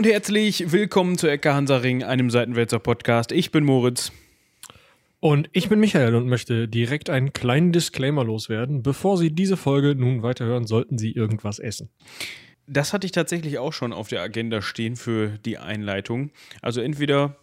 und herzlich willkommen zu Ecke Hansaring, einem Seitenwälzer Podcast. Ich bin Moritz. Und ich bin Michael und möchte direkt einen kleinen Disclaimer loswerden. Bevor Sie diese Folge nun weiterhören, sollten Sie irgendwas essen. Das hatte ich tatsächlich auch schon auf der Agenda stehen für die Einleitung. Also entweder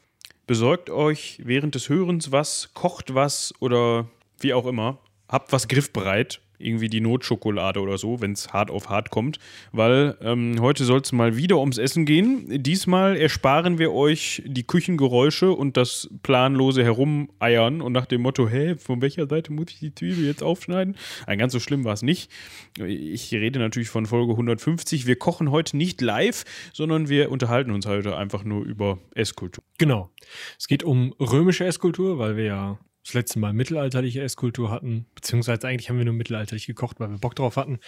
besorgt euch während des Hörens was, kocht was oder wie auch immer, habt was griffbereit irgendwie die Notschokolade oder so, wenn es hart auf hart kommt, weil ähm, heute soll es mal wieder ums Essen gehen. Diesmal ersparen wir euch die Küchengeräusche und das planlose Herumeiern und nach dem Motto, hä, von welcher Seite muss ich die Zwiebel jetzt aufschneiden? Ein ganz so schlimm war es nicht. Ich rede natürlich von Folge 150. Wir kochen heute nicht live, sondern wir unterhalten uns heute einfach nur über Esskultur. Genau. Es geht um römische Esskultur, weil wir ja das letzte Mal mittelalterliche Esskultur hatten, beziehungsweise eigentlich haben wir nur mittelalterlich gekocht, weil wir Bock drauf hatten.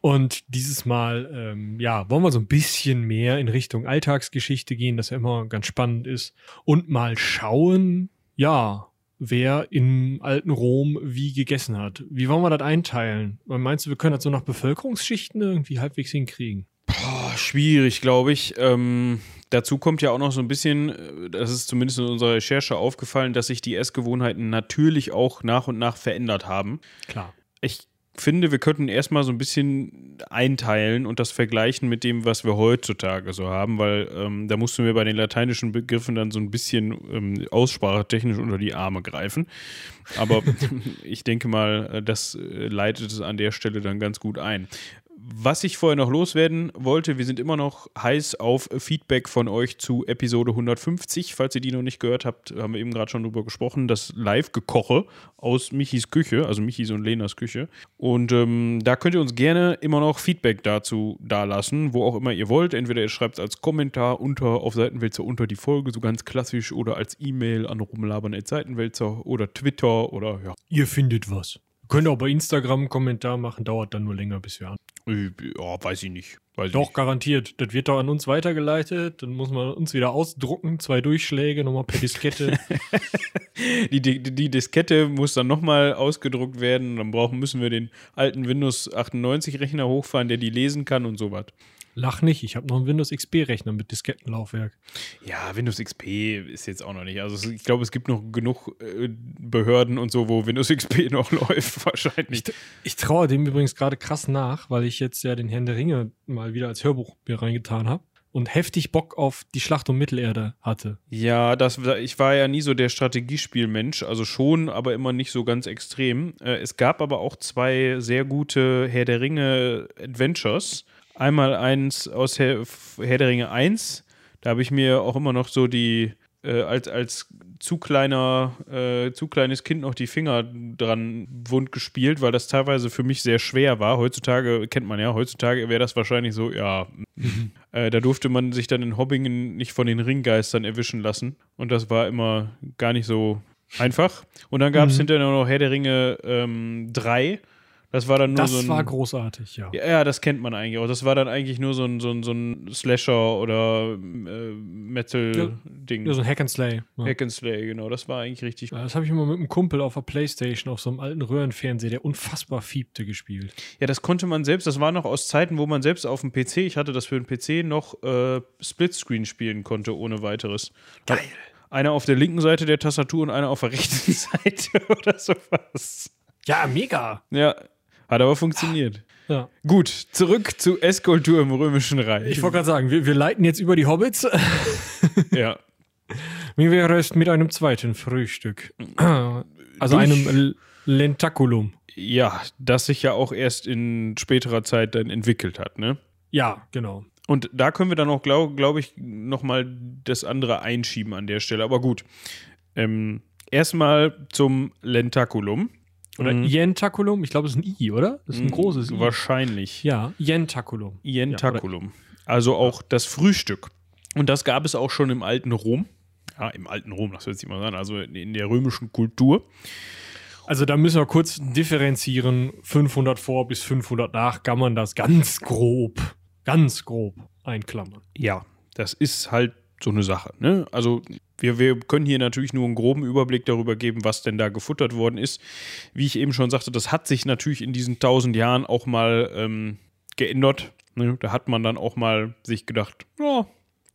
Und dieses Mal, ähm, ja, wollen wir so ein bisschen mehr in Richtung Alltagsgeschichte gehen, das ja immer ganz spannend ist. Und mal schauen, ja, wer im alten Rom wie gegessen hat. Wie wollen wir das einteilen? Meinst du, wir können das so nach Bevölkerungsschichten irgendwie halbwegs hinkriegen? Boah, schwierig, glaube ich. Ähm, dazu kommt ja auch noch so ein bisschen, äh, das ist zumindest in unserer Recherche aufgefallen, dass sich die Essgewohnheiten natürlich auch nach und nach verändert haben. Klar. Ich finde, wir könnten erstmal so ein bisschen einteilen und das vergleichen mit dem, was wir heutzutage so haben, weil ähm, da mussten wir bei den lateinischen Begriffen dann so ein bisschen ähm, aussprachetechnisch unter die Arme greifen. Aber ich denke mal, äh, das äh, leitet es an der Stelle dann ganz gut ein was ich vorher noch loswerden wollte, wir sind immer noch heiß auf Feedback von euch zu Episode 150. Falls ihr die noch nicht gehört habt, haben wir eben gerade schon drüber gesprochen. Das Live-Gekoche aus Michis Küche, also Michis und Lenas Küche. Und ähm, da könnt ihr uns gerne immer noch Feedback dazu dalassen, wo auch immer ihr wollt. Entweder ihr schreibt es als Kommentar unter auf Seitenwälzer unter die Folge, so ganz klassisch, oder als E-Mail an rumlabern.seitenwälzer oder Twitter oder ja. Ihr findet was. Könnt auch bei Instagram einen Kommentar machen, dauert dann nur länger, bis wir an. Äh, ja, weiß ich nicht. Weiß doch, nicht. garantiert. Das wird doch an uns weitergeleitet. Dann muss man uns wieder ausdrucken. Zwei Durchschläge, nochmal per Diskette. die, die, die, Diskette muss dann nochmal ausgedruckt werden. Dann brauchen, müssen wir den alten Windows 98 Rechner hochfahren, der die lesen kann und sowas. Lach nicht, ich habe noch einen Windows XP-Rechner mit Diskettenlaufwerk. Ja, Windows XP ist jetzt auch noch nicht. Also ich glaube, es gibt noch genug äh, Behörden und so, wo Windows XP noch läuft, wahrscheinlich. Ich, ich traue dem übrigens gerade krass nach, weil ich jetzt ja den Herrn der Ringe mal wieder als Hörbuch mir reingetan habe und heftig Bock auf die Schlacht um Mittelerde hatte. Ja, das, ich war ja nie so der Strategiespielmensch, also schon, aber immer nicht so ganz extrem. Äh, es gab aber auch zwei sehr gute Herr der Ringe Adventures Einmal eins aus Herr, Herr der Ringe 1. Da habe ich mir auch immer noch so die, äh, als, als zu kleiner, äh, zu kleines Kind noch die Finger dran wund gespielt, weil das teilweise für mich sehr schwer war. Heutzutage, kennt man ja, heutzutage wäre das wahrscheinlich so, ja, äh, da durfte man sich dann in Hobbingen nicht von den Ringgeistern erwischen lassen. Und das war immer gar nicht so einfach. Und dann gab es mhm. hinterher noch Herr der Ringe ähm, 3 das war dann nur das so ein. Das war großartig, ja. ja. Ja, das kennt man eigentlich auch. Das war dann eigentlich nur so ein, so ein, so ein Slasher oder äh, Metal-Ding. Ja, so ein Hack and Slay. Ja. Hack and Slay, genau. Das war eigentlich richtig ja, Das habe ich immer mit einem Kumpel auf der Playstation auf so einem alten Röhrenfernseher, der unfassbar fiebte, gespielt. Ja, das konnte man selbst. Das war noch aus Zeiten, wo man selbst auf dem PC, ich hatte das für den PC, noch äh, Splitscreen spielen konnte, ohne weiteres. Geil. Einer auf der linken Seite der Tastatur und einer auf der rechten Seite oder sowas. Ja, mega. Ja, hat aber funktioniert. Ja. Gut, zurück zu Esskultur im Römischen Reich. Ich wollte gerade sagen, wir, wir leiten jetzt über die Hobbits. ja. Wie wäre es mit einem zweiten Frühstück? Also Durch, einem Lentaculum. Ja, das sich ja auch erst in späterer Zeit dann entwickelt hat, ne? Ja, genau. Und da können wir dann auch, glaube glaub ich, nochmal das andere einschieben an der Stelle. Aber gut. Ähm, erstmal zum Lentaculum. Oder mhm. Ientaculum, ich glaube, es ist ein I, oder? Das ist ein mhm, großes I. Wahrscheinlich. Ja, Ientaculum. Ientaculum. Ja, also auch das Frühstück. Und das gab es auch schon im alten Rom. Ja, im alten Rom, das hört sich mal an, also in der römischen Kultur. Also da müssen wir kurz differenzieren. 500 vor bis 500 nach kann man das ganz grob, ganz grob einklammern. Ja, das ist halt so eine Sache. Ne? Also wir, wir können hier natürlich nur einen groben Überblick darüber geben, was denn da gefuttert worden ist. Wie ich eben schon sagte, das hat sich natürlich in diesen tausend Jahren auch mal ähm, geändert. Ne? Da hat man dann auch mal sich gedacht, ja,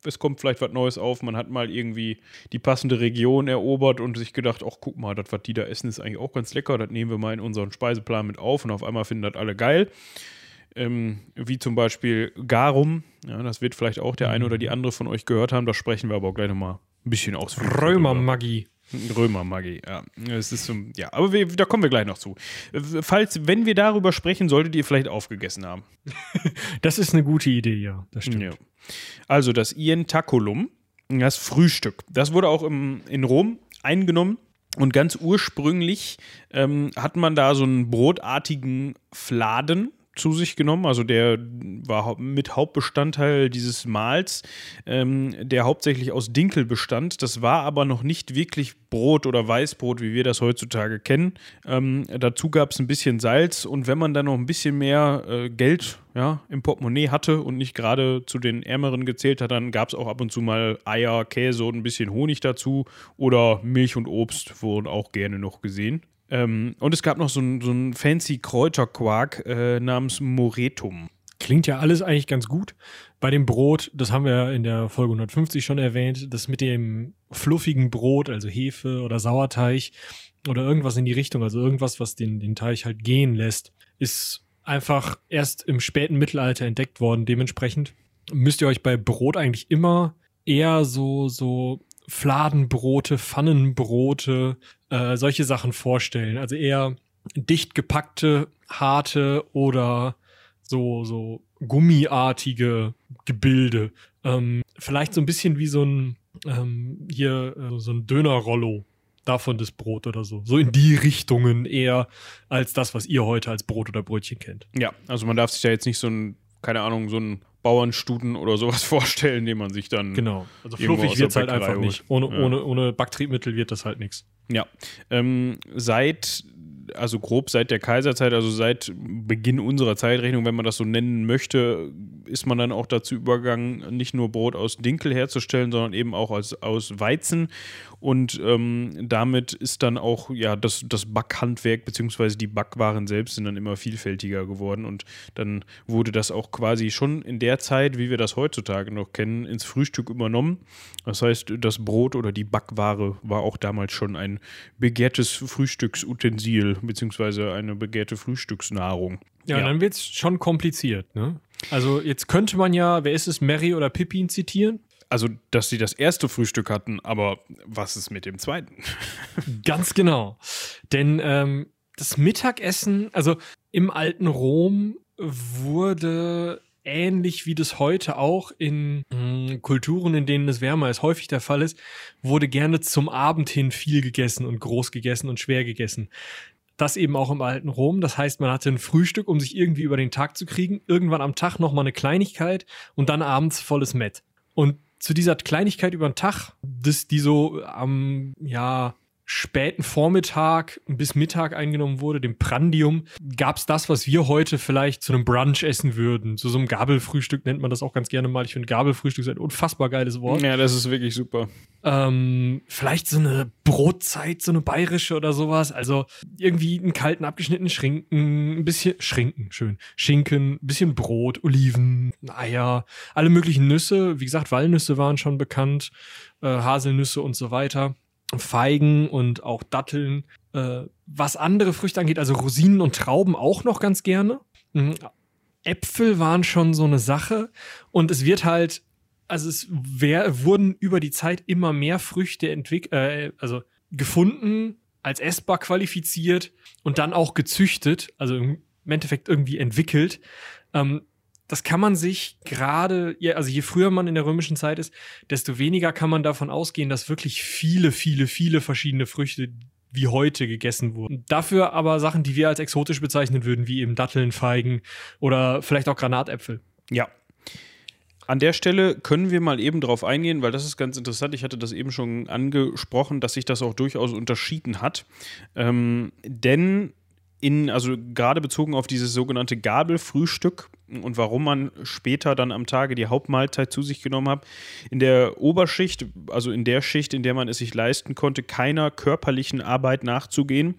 es kommt vielleicht was Neues auf, man hat mal irgendwie die passende Region erobert und sich gedacht, ach guck mal, das, was die da essen, ist eigentlich auch ganz lecker, das nehmen wir mal in unseren Speiseplan mit auf und auf einmal finden das alle geil. Ähm, wie zum Beispiel Garum, ja, das wird vielleicht auch der eine oder die andere von euch gehört haben, da sprechen wir aber auch gleich nochmal ein bisschen ausführlich. Römermagie. Römermagie, ja. Es ist so, ja, aber wir, da kommen wir gleich noch zu. Falls, wenn wir darüber sprechen, solltet ihr vielleicht aufgegessen haben. das ist eine gute Idee, ja. Das stimmt. Ja. Also das Ientaculum, das Frühstück, das wurde auch im, in Rom eingenommen. Und ganz ursprünglich ähm, hat man da so einen brotartigen Fladen, zu sich genommen. Also der war mit Hauptbestandteil dieses Mahls, ähm, der hauptsächlich aus Dinkel bestand. Das war aber noch nicht wirklich Brot oder Weißbrot, wie wir das heutzutage kennen. Ähm, dazu gab es ein bisschen Salz und wenn man dann noch ein bisschen mehr äh, Geld ja, im Portemonnaie hatte und nicht gerade zu den Ärmeren gezählt hat, dann gab es auch ab und zu mal Eier, Käse und ein bisschen Honig dazu oder Milch und Obst wurden auch gerne noch gesehen. Ähm, und es gab noch so einen so fancy Kräuterquark äh, namens Moretum. Klingt ja alles eigentlich ganz gut. Bei dem Brot, das haben wir in der Folge 150 schon erwähnt, das mit dem fluffigen Brot, also Hefe oder Sauerteig oder irgendwas in die Richtung, also irgendwas, was den, den Teig halt gehen lässt, ist einfach erst im späten Mittelalter entdeckt worden. Dementsprechend müsst ihr euch bei Brot eigentlich immer eher so, so Fladenbrote, Pfannenbrote, äh, solche Sachen vorstellen. Also eher dicht gepackte, harte oder so, so gummiartige Gebilde. Ähm, vielleicht so ein bisschen wie so ein, ähm, hier, äh, so ein Dönerrollo davon das Brot oder so. So in die Richtungen eher als das, was ihr heute als Brot oder Brötchen kennt. Ja, also man darf sich ja jetzt nicht so ein, keine Ahnung, so ein Bauernstuten oder sowas vorstellen, den man sich dann. Genau. Also fluffig wird es halt einfach nicht. Ohne, ja. ohne, ohne Backtriebmittel wird das halt nichts. Ja. Ähm, seit also grob seit der Kaiserzeit, also seit Beginn unserer Zeitrechnung, wenn man das so nennen möchte, ist man dann auch dazu übergegangen, nicht nur Brot aus Dinkel herzustellen, sondern eben auch aus, aus Weizen. Und ähm, damit ist dann auch ja das, das Backhandwerk bzw. die Backwaren selbst sind dann immer vielfältiger geworden. Und dann wurde das auch quasi schon in der Zeit, wie wir das heutzutage noch kennen, ins Frühstück übernommen. Das heißt, das Brot oder die Backware war auch damals schon ein begehrtes Frühstücksutensil beziehungsweise eine begehrte Frühstücksnahrung. Ja, ja. dann wird es schon kompliziert, ne? Also jetzt könnte man ja, wer ist es, Mary oder Pippin zitieren? Also, dass sie das erste Frühstück hatten, aber was ist mit dem zweiten? Ganz genau. Denn ähm, das Mittagessen, also im alten Rom wurde ähnlich wie das heute auch in mh, hm, Kulturen, in denen es wärmer ist, häufig der Fall ist, wurde gerne zum Abend hin viel gegessen und groß gegessen und schwer gegessen. Das eben auch im alten Rom. Das heißt, man hatte ein Frühstück, um sich irgendwie über den Tag zu kriegen, irgendwann am Tag nochmal eine Kleinigkeit und dann abends volles Met. Und zu dieser Kleinigkeit über den Tag, das, die so am, ja, späten Vormittag bis Mittag eingenommen wurde, dem Prandium, gab es das, was wir heute vielleicht zu einem Brunch essen würden. Zu so einem Gabelfrühstück nennt man das auch ganz gerne mal. Ich finde Gabelfrühstück ist ein unfassbar geiles Wort. Ja, das ist wirklich super. Ähm, vielleicht so eine Brotzeit, so eine bayerische oder sowas. Also irgendwie einen kalten, abgeschnittenen Schinken, ein bisschen Schinken, schön. Schinken, ein bisschen Brot, Oliven, Eier, alle möglichen Nüsse. Wie gesagt, Walnüsse waren schon bekannt, äh, Haselnüsse und so weiter. Feigen und auch Datteln. Äh, was andere Früchte angeht, also Rosinen und Trauben auch noch ganz gerne. Mhm. Äpfel waren schon so eine Sache und es wird halt, also es wär, wurden über die Zeit immer mehr Früchte entwickelt, äh, also gefunden, als essbar qualifiziert und dann auch gezüchtet, also im Endeffekt irgendwie entwickelt. Ähm, das kann man sich gerade, also je früher man in der römischen Zeit ist, desto weniger kann man davon ausgehen, dass wirklich viele, viele, viele verschiedene Früchte wie heute gegessen wurden. Dafür aber Sachen, die wir als exotisch bezeichnen würden, wie eben Datteln, Feigen oder vielleicht auch Granatäpfel. Ja. An der Stelle können wir mal eben drauf eingehen, weil das ist ganz interessant. Ich hatte das eben schon angesprochen, dass sich das auch durchaus unterschieden hat. Ähm, denn in, also gerade bezogen auf dieses sogenannte Gabelfrühstück und warum man später dann am Tage die Hauptmahlzeit zu sich genommen hat. In der Oberschicht, also in der Schicht, in der man es sich leisten konnte, keiner körperlichen Arbeit nachzugehen.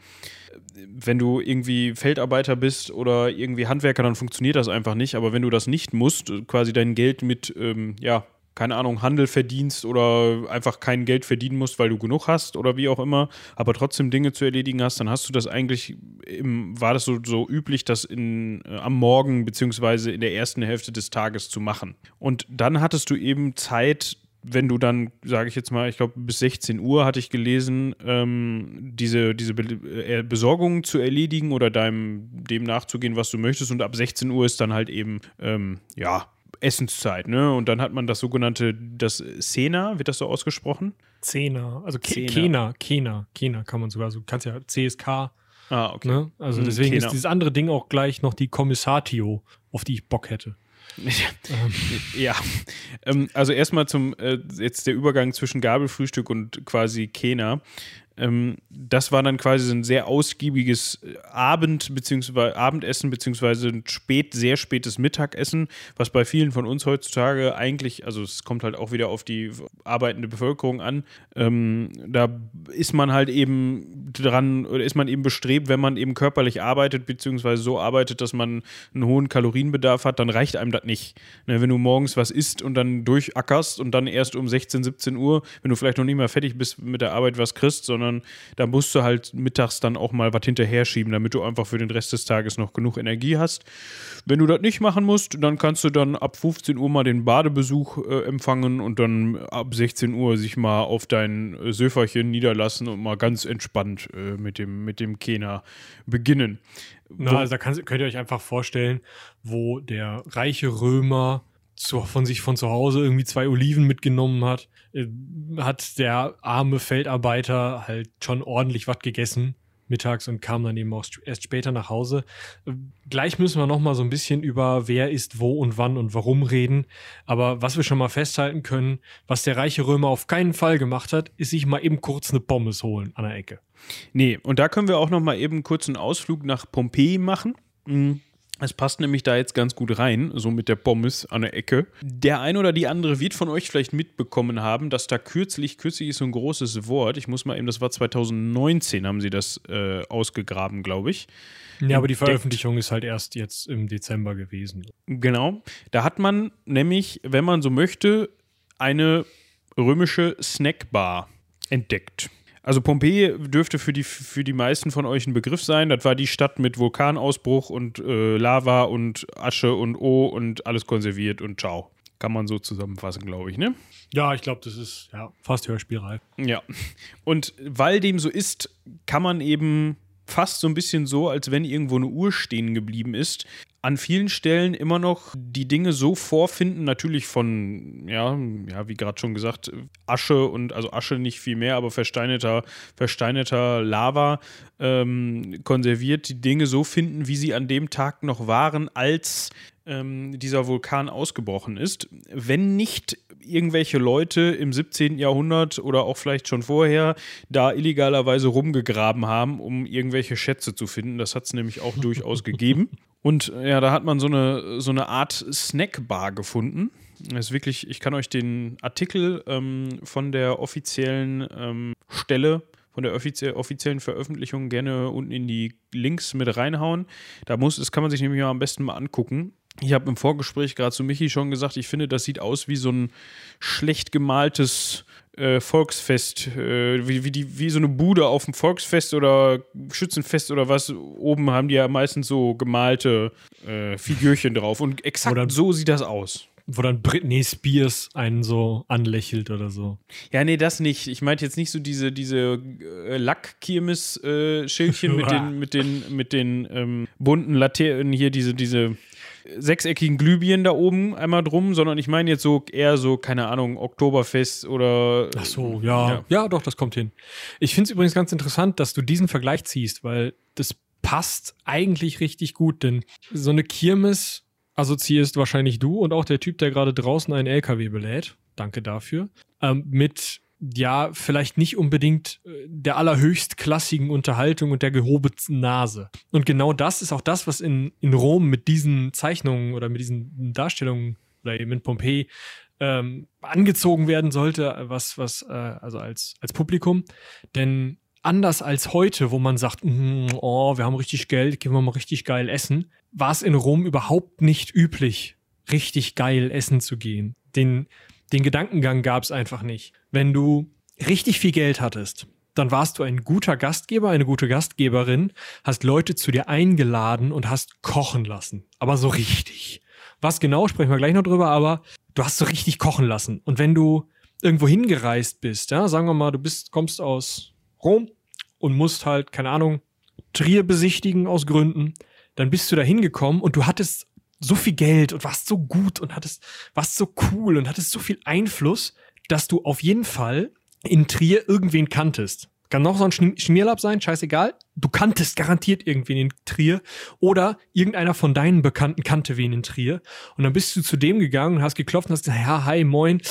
Wenn du irgendwie Feldarbeiter bist oder irgendwie Handwerker, dann funktioniert das einfach nicht. Aber wenn du das nicht musst, quasi dein Geld mit, ähm, ja, keine Ahnung, Handel verdienst oder einfach kein Geld verdienen musst, weil du genug hast oder wie auch immer, aber trotzdem Dinge zu erledigen hast, dann hast du das eigentlich, im, war das so, so üblich, das in, äh, am Morgen beziehungsweise in der ersten Hälfte des Tages zu machen. Und dann hattest du eben Zeit, wenn du dann, sage ich jetzt mal, ich glaube bis 16 Uhr hatte ich gelesen, ähm, diese, diese Be äh, Besorgungen zu erledigen oder deinem, dem nachzugehen, was du möchtest. Und ab 16 Uhr ist dann halt eben, ähm, ja, Essenszeit, ne? Und dann hat man das sogenannte, das Sena, wird das so ausgesprochen? Zehner, also Ke Kena, Kena, Kena kann man sogar, also du kannst ja CSK. Ah, okay. Ne? Also Hm, deswegen Kena. ist dieses andere Ding auch gleich noch die Kommissatio, auf die ich Bock hätte. ja, ähm, also erstmal zum äh, jetzt der Übergang zwischen Gabelfrühstück und quasi Kena. Ähm, das war dann quasi ein sehr ausgiebiges Abend beziehungsweise Abendessen beziehungsweise ein spät, sehr spätes Mittagessen, was bei vielen von uns heutzutage eigentlich, also es kommt halt auch wieder auf die arbeitende Bevölkerung an. Ähm, da ist man halt eben dran oder ist man eben bestrebt, wenn man eben körperlich arbeitet beziehungsweise so arbeitet, dass man einen hohen Kalorienbedarf hat, dann reicht einem das nicht. Ne, wenn du morgens was isst und dann durchackerst und dann erst um 16, 17 Uhr, wenn du vielleicht noch nicht mal fertig bist mit der Arbeit, was kriegst, sondern da musst du halt mittags dann auch mal was hinterher schieben, damit du einfach für den Rest des Tages noch genug Energie hast. Wenn du das nicht machen musst, dann kannst du dann ab 15 Uhr mal den Badebesuch äh, empfangen und dann ab 16 Uhr sich mal auf dein äh, Söferchen niederlassen und mal ganz entspannt äh, mit dem, mit dem Kena beginnen. Na, also da kann, könnt ihr euch einfach vorstellen, wo der reiche Römer zu, von sich von zu Hause irgendwie zwei Oliven mitgenommen hat, äh, hat der arme Feldarbeiter halt schon ordentlich was gegessen mittags und kam dann eben auch st- erst später nach Hause. Äh, Gleich müssen wir noch mal so ein bisschen über wer ist wo und wann und warum reden. Aber was wir schon mal festhalten können, was der reiche Römer auf keinen Fall gemacht hat, ist sich mal eben kurz eine Pommes holen an der Ecke. Nee, und da können wir auch noch mal eben kurz einen Ausflug nach Pompeji machen. Mm, Es passt nämlich da jetzt ganz gut rein, so mit der Pommes an der Ecke. Der ein oder die andere wird von euch vielleicht mitbekommen haben, dass da kürzlich, kürzlich ist so ein großes Wort, ich muss mal eben, das war 2019, haben sie das äh, ausgegraben, glaube ich. Ja, aber die. Veröffentlichung ist halt erst jetzt im Dezember gewesen. Genau. Da hat man nämlich, wenn man so möchte, eine römische Snackbar entdeckt. Also Pompeji dürfte für die, für die meisten von euch ein Begriff sein. Das war die Stadt mit Vulkanausbruch und äh, Lava und Asche und O und alles konserviert und ciao. Kann man so zusammenfassen, glaube ich, ne? Ja, ich glaube, das ist ja fast hörspielreif. Ja. Und weil dem so ist, kann man eben fast so ein bisschen so, als wenn irgendwo eine Uhr stehen geblieben ist, an vielen Stellen immer noch die Dinge so vorfinden, natürlich von, ja, ja, wie gerade schon gesagt, Asche und, also Asche nicht viel mehr, aber versteinerter, versteinerter Lava ähm, konserviert, die Dinge so finden, wie sie an dem Tag noch waren, als ähm, dieser Vulkan ausgebrochen ist. Wenn nicht irgendwelche Leute im 17. Jahrhundert oder auch vielleicht schon vorher da illegalerweise rumgegraben haben, um irgendwelche Schätze zu finden. Das hat es nämlich auch durchaus gegeben. Und ja, da hat man so eine, so eine Art Snackbar gefunden. Das ist wirklich, ich kann euch den Artikel ähm, von der offiziellen ähm, Stelle, von der offizie offiziellen Veröffentlichung gerne unten in die Links mit reinhauen. Da muss, das kann man sich nämlich mal am besten mal angucken. Ich habe im Vorgespräch gerade zu Michi schon gesagt, ich finde, das sieht aus wie so ein schlecht gemaltes äh, Volksfest, äh, wie, wie, die, wie so eine Bude auf dem Volksfest oder Schützenfest oder was. Oben haben die ja meistens so gemalte äh, Figürchen drauf. Und exakt Oder- so sieht das aus. Wo dann Britney Spears einen so anlächelt oder so. Ja, nee, das nicht. Ich meinte jetzt nicht so diese, diese äh, Lackkirmes-Schildchen mit den, mit den, mit den ähm, bunten Laternen hier, diese, diese sechseckigen Glühbirnen da oben einmal drum, sondern ich meine jetzt so eher so, keine Ahnung, Oktoberfest oder. Ach so, ja. Ja, doch, das kommt hin. Ich finde es übrigens ganz interessant, dass du diesen Vergleich ziehst, weil das passt eigentlich richtig gut, denn so eine Kirmes assoziierst wahrscheinlich du und auch der Typ, der gerade draußen einen LKW belädt. Danke dafür. Ähm, mit ja, vielleicht nicht unbedingt äh, der allerhöchstklassigen Unterhaltung und der gehobelten Nase. Und genau das ist auch das, was in, in Rom mit diesen Zeichnungen oder mit diesen Darstellungen oder eben in Pompeji ähm, angezogen werden sollte, was, was, äh, also als, als Publikum. Denn anders als heute, wo man sagt, "Mm, oh, wir haben richtig Geld, gehen wir mal richtig geil essen, war es in Rom überhaupt nicht üblich, richtig geil essen zu gehen. Den, Den Gedankengang gab es einfach nicht. Wenn du richtig viel Geld hattest, dann warst du ein guter Gastgeber, eine gute Gastgeberin, hast Leute zu dir eingeladen und hast kochen lassen. Aber so richtig. Was genau, sprechen wir gleich noch drüber, aber du hast so richtig kochen lassen. Und wenn du irgendwo hingereist bist, ja, sagen wir mal, du bist, kommst aus Rom und musst halt, keine Ahnung, Trier besichtigen aus Gründen, dann bist du da hingekommen und du hattest so viel Geld und warst so gut und hattest, warst so cool und hattest so viel Einfluss, dass du auf jeden Fall in Trier irgendwen kanntest. Kann noch so ein Schmierlapp sein, scheißegal. Du kanntest garantiert irgendwen in Trier oder irgendeiner von deinen Bekannten kannte wen in Trier. Und dann bist du zu dem gegangen und hast geklopft und hast gesagt, ja, hi, moin,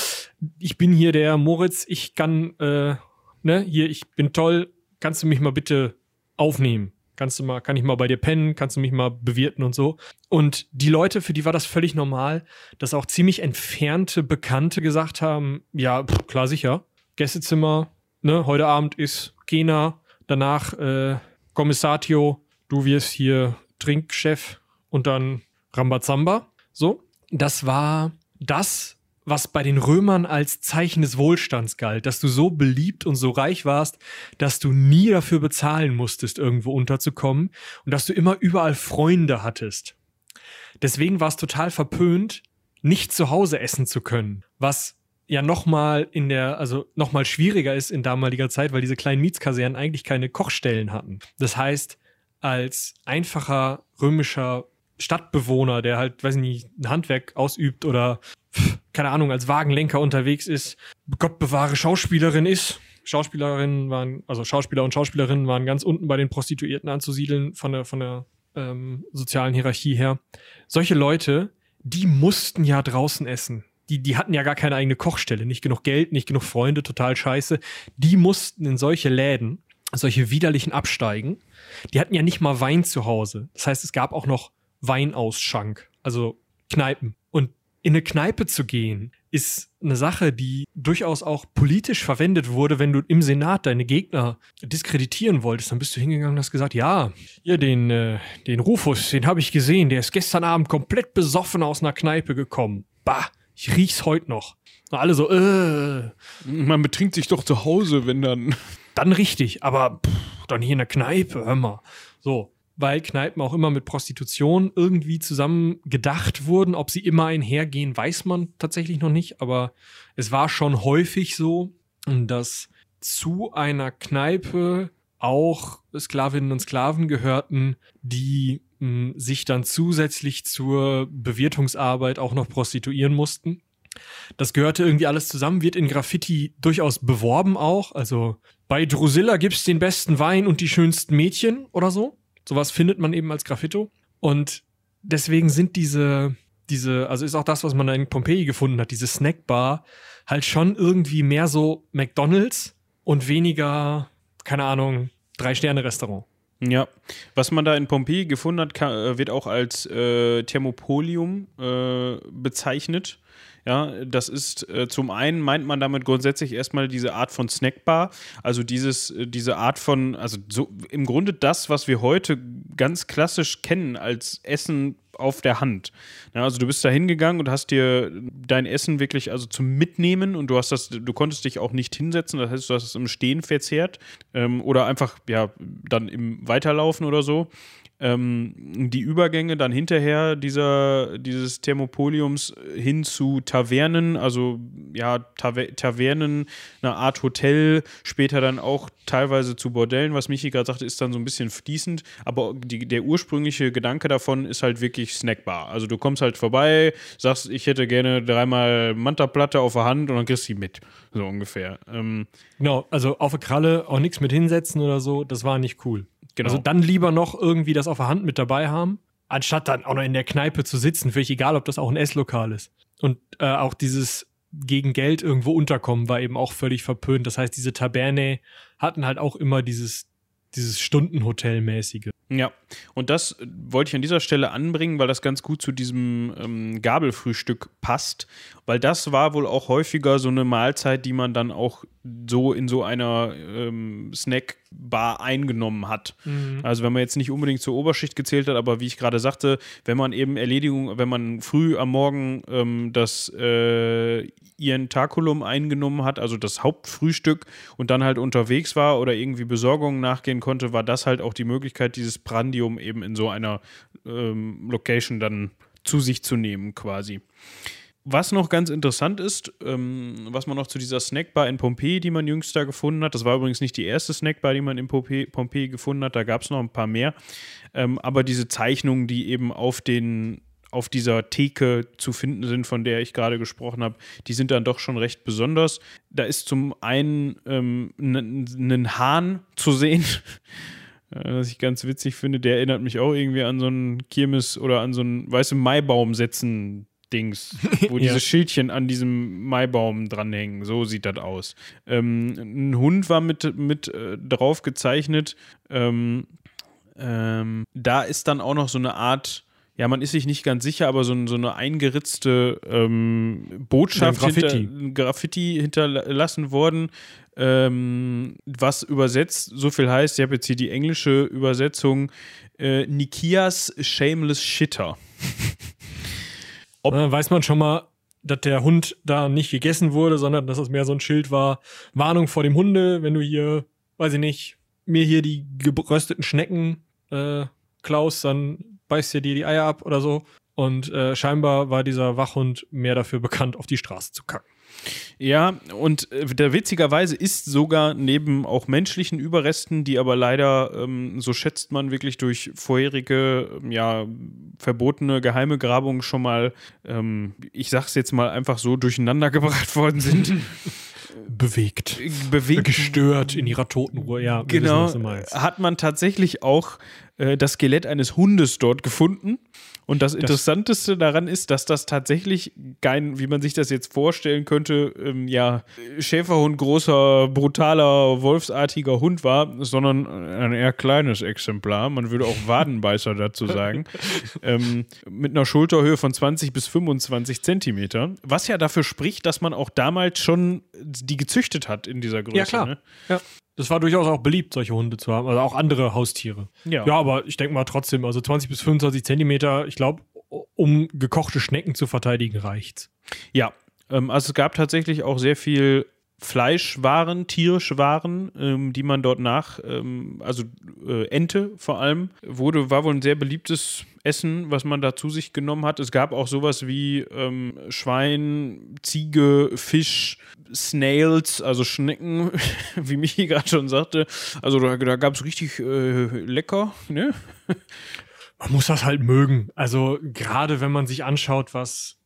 ich bin hier der Moritz, ich kann, äh, ne, hier, ich bin toll, kannst du mich mal bitte aufnehmen? Kannst du mal, kann ich mal bei dir pennen? Kannst du mich mal bewirten und so? Und die Leute, für die war das völlig normal, dass auch ziemlich entfernte Bekannte gesagt haben, ja, pff, klar, sicher. Gästezimmer, ne, heute Abend ist Kena, danach äh, Kommissatio, du wirst hier Trinkchef und dann Rambazamba. So, das war das, was bei den Römern als Zeichen des Wohlstands galt, dass du so beliebt und so reich warst, dass du nie dafür bezahlen musstest, irgendwo unterzukommen und dass du immer überall Freunde hattest. Deswegen war es total verpönt, nicht zu Hause essen zu können, was ja nochmal in der, also nochmal schwieriger ist in damaliger Zeit, weil diese kleinen Mietskasernen eigentlich keine Kochstellen hatten. Das heißt, als einfacher römischer Stadtbewohner, der halt, weiß ich nicht, ein Handwerk ausübt oder keine Ahnung, als Wagenlenker unterwegs ist, Gott bewahre Schauspielerin ist. Schauspielerinnen waren, also Schauspieler und Schauspielerinnen waren ganz unten bei den Prostituierten anzusiedeln von der, von der ähm, sozialen Hierarchie her. Solche Leute, die mussten ja draußen essen. Die, die hatten ja gar keine eigene Kochstelle, nicht genug Geld, nicht genug Freunde, total scheiße. Die mussten in solche Läden, solche widerlichen absteigen. Die hatten ja nicht mal Wein zu Hause. Das heißt, es gab auch noch Weinausschank, also Kneipen. Und in eine Kneipe zu gehen, ist eine Sache, die durchaus auch politisch verwendet wurde, wenn du im Senat deine Gegner diskreditieren wolltest. Dann bist du hingegangen und hast gesagt, ja, hier den, äh, den Rufus, den habe ich gesehen, der ist gestern Abend komplett besoffen aus einer Kneipe gekommen. Bah, ich riech's heute noch. Und alle so, äh. Man betrinkt sich doch zu Hause, wenn dann. Dann richtig, aber pff, dann hier in der Kneipe, hör mal. So, weil Kneipen auch immer mit Prostitution irgendwie zusammen gedacht wurden. Ob sie immer einhergehen, weiß man tatsächlich noch nicht, aber es war schon häufig so, dass zu einer Kneipe auch Sklavinnen und Sklaven gehörten, die mh, hm, sich dann zusätzlich zur Bewirtungsarbeit auch noch prostituieren mussten. Das gehörte irgendwie alles zusammen, wird in Graffiti durchaus beworben auch. Also bei Drusilla gibt's den besten Wein und die schönsten Mädchen oder so. Sowas findet man eben als Graffito. Und deswegen sind diese, diese, also ist auch das, was man in Pompeji gefunden hat, diese Snackbar, halt schon irgendwie mehr so McDonalds und weniger, keine Ahnung, Drei-Sterne-Restaurant. Ja, was man da in Pompeji gefunden hat, kann, äh, wird auch als äh, Thermopolium äh, bezeichnet. Ja, das ist äh, zum einen meint man damit grundsätzlich erstmal diese Art von Snackbar, also dieses, äh, diese Art von, also so im Grunde das, was wir heute ganz klassisch kennen als Essen auf der Hand. Ja, also du bist da hingegangen und hast dir dein Essen wirklich also zum Mitnehmen und du hast das, du konntest dich auch nicht hinsetzen, das heißt, du hast es im Stehen verzehrt ähm, oder einfach ja dann im Weiterlaufen oder so ähm, die Übergänge dann hinterher dieser, dieses Thermopoliums hin zu Tavernen, also ja, Taver Tavernen, eine Art Hotel, später dann auch teilweise zu Bordellen, was Michi gerade sagte, ist dann so ein bisschen fließend, aber die, der ursprüngliche Gedanke davon ist halt wirklich snackbar. Also du kommst halt vorbei, sagst, ich hätte gerne dreimal Manta-Platte auf der Hand und dann kriegst du die mit, so ungefähr. Ähm, genau, also auf der Kralle auch nichts mit hinsetzen oder so, das war nicht cool. Genau. Also dann lieber noch irgendwie das auf der Hand mit dabei haben, anstatt dann auch noch in der Kneipe zu sitzen. Völlig egal, ob das auch ein Esslokal ist. Und äh, auch dieses gegen Geld irgendwo unterkommen war eben auch völlig verpönt. Das heißt, diese Taberne hatten halt auch immer dieses, dieses Stundenhotel-mäßige. Ja, und das wollte ich an dieser Stelle anbringen, weil das ganz gut zu diesem ähm, Gabelfrühstück passt, weil das war wohl auch häufiger so eine Mahlzeit, die man dann auch so in so einer ähm, Snackbar eingenommen hat. Mhm. Also wenn man jetzt nicht unbedingt zur Oberschicht gezählt hat, aber wie ich gerade sagte, wenn man eben Erledigung, wenn man früh am Morgen ähm, das äh, Ientaculum eingenommen hat, also das Hauptfrühstück und dann halt unterwegs war oder irgendwie Besorgungen nachgehen konnte, war das halt auch die Möglichkeit, dieses Prandium eben in so einer ähm, Location dann zu sich zu nehmen quasi. Was noch ganz interessant ist, ähm, was man noch zu dieser Snackbar in Pompeji, die man jüngst da gefunden hat, das war übrigens nicht die erste Snackbar, die man in Pompeji, Pompeji gefunden hat, da gab es noch ein paar mehr, ähm, aber diese Zeichnungen, die eben auf den auf dieser Theke zu finden sind, von der ich gerade gesprochen habe, die sind dann doch schon recht besonders. Da ist zum einen ähm, ein Hahn zu sehen, was ich ganz witzig finde. Der erinnert mich auch irgendwie an so einen Kirmes oder an so einen, weißt du, Maibaum setzen. Dings, wo ja. diese Schildchen an diesem Maibaum dranhängen. So sieht das aus. Ähm, ein Hund war mit, mit äh, drauf gezeichnet. Ähm, ähm, da ist dann auch noch so eine Art ja, man ist sich nicht ganz sicher, aber so, so eine eingeritzte ähm, Botschaft, ja, Graffiti. Hinter, Graffiti hinterlassen worden, ähm, was übersetzt so viel heißt, ich habe jetzt hier die englische Übersetzung, äh, Nikias Shameless Shitter. Ob Dann weiß man schon mal, dass der Hund da nicht gegessen wurde, sondern dass es mehr so ein Schild war, Warnung vor dem Hunde, wenn du hier, weiß ich nicht, mir hier die gerösteten Schnecken äh, klaust, dann beißt dir die Eier ab oder so. Und äh, scheinbar war dieser Wachhund mehr dafür bekannt, auf die Straße zu kacken. Ja, und äh, der witzigerweise ist sogar neben auch menschlichen Überresten, die aber leider, ähm, so schätzt man wirklich durch vorherige, ähm, ja, verbotene geheime Grabungen schon mal, ähm, ich sag's jetzt mal einfach so, durcheinander gebracht worden sind. bewegt. bewegt. Gestört in ihrer Totenruhe, ja. Genau. Wissen, hat man tatsächlich auch äh, das Skelett eines Hundes dort gefunden. Und das Interessanteste daran ist, dass das tatsächlich kein, wie man sich das jetzt vorstellen könnte, ähm, ja, Schäferhund, großer, brutaler, wolfsartiger Hund war, sondern ein eher kleines Exemplar. Man würde auch Wadenbeißer dazu sagen. ähm, mit einer Schulterhöhe von 20 bis 25 Zentimeter. Was ja dafür spricht, dass man auch damals schon die gezüchtet hat in dieser Größe. Ja, klar. Ne? Ja. Das war durchaus auch beliebt, solche Hunde zu haben, also auch andere Haustiere. Ja, ja aber ich denke mal trotzdem, also 20 bis 25 Zentimeter, ich glaube, um gekochte Schnecken zu verteidigen, reicht's. Ja, ähm, also es gab tatsächlich auch sehr viel Fleischwaren, tierische Waren, ähm, die man dort nach, ähm, also äh, Ente vor allem, wurde, war wohl ein sehr beliebtes Essen, was man da zu sich genommen hat. Es gab auch sowas wie ähm, Schwein, Ziege, Fisch, Snails, also Schnecken, wie Michi gerade schon sagte. Also da, da gab es richtig äh, lecker, ne? Man muss das halt mögen. Also gerade wenn man sich anschaut, was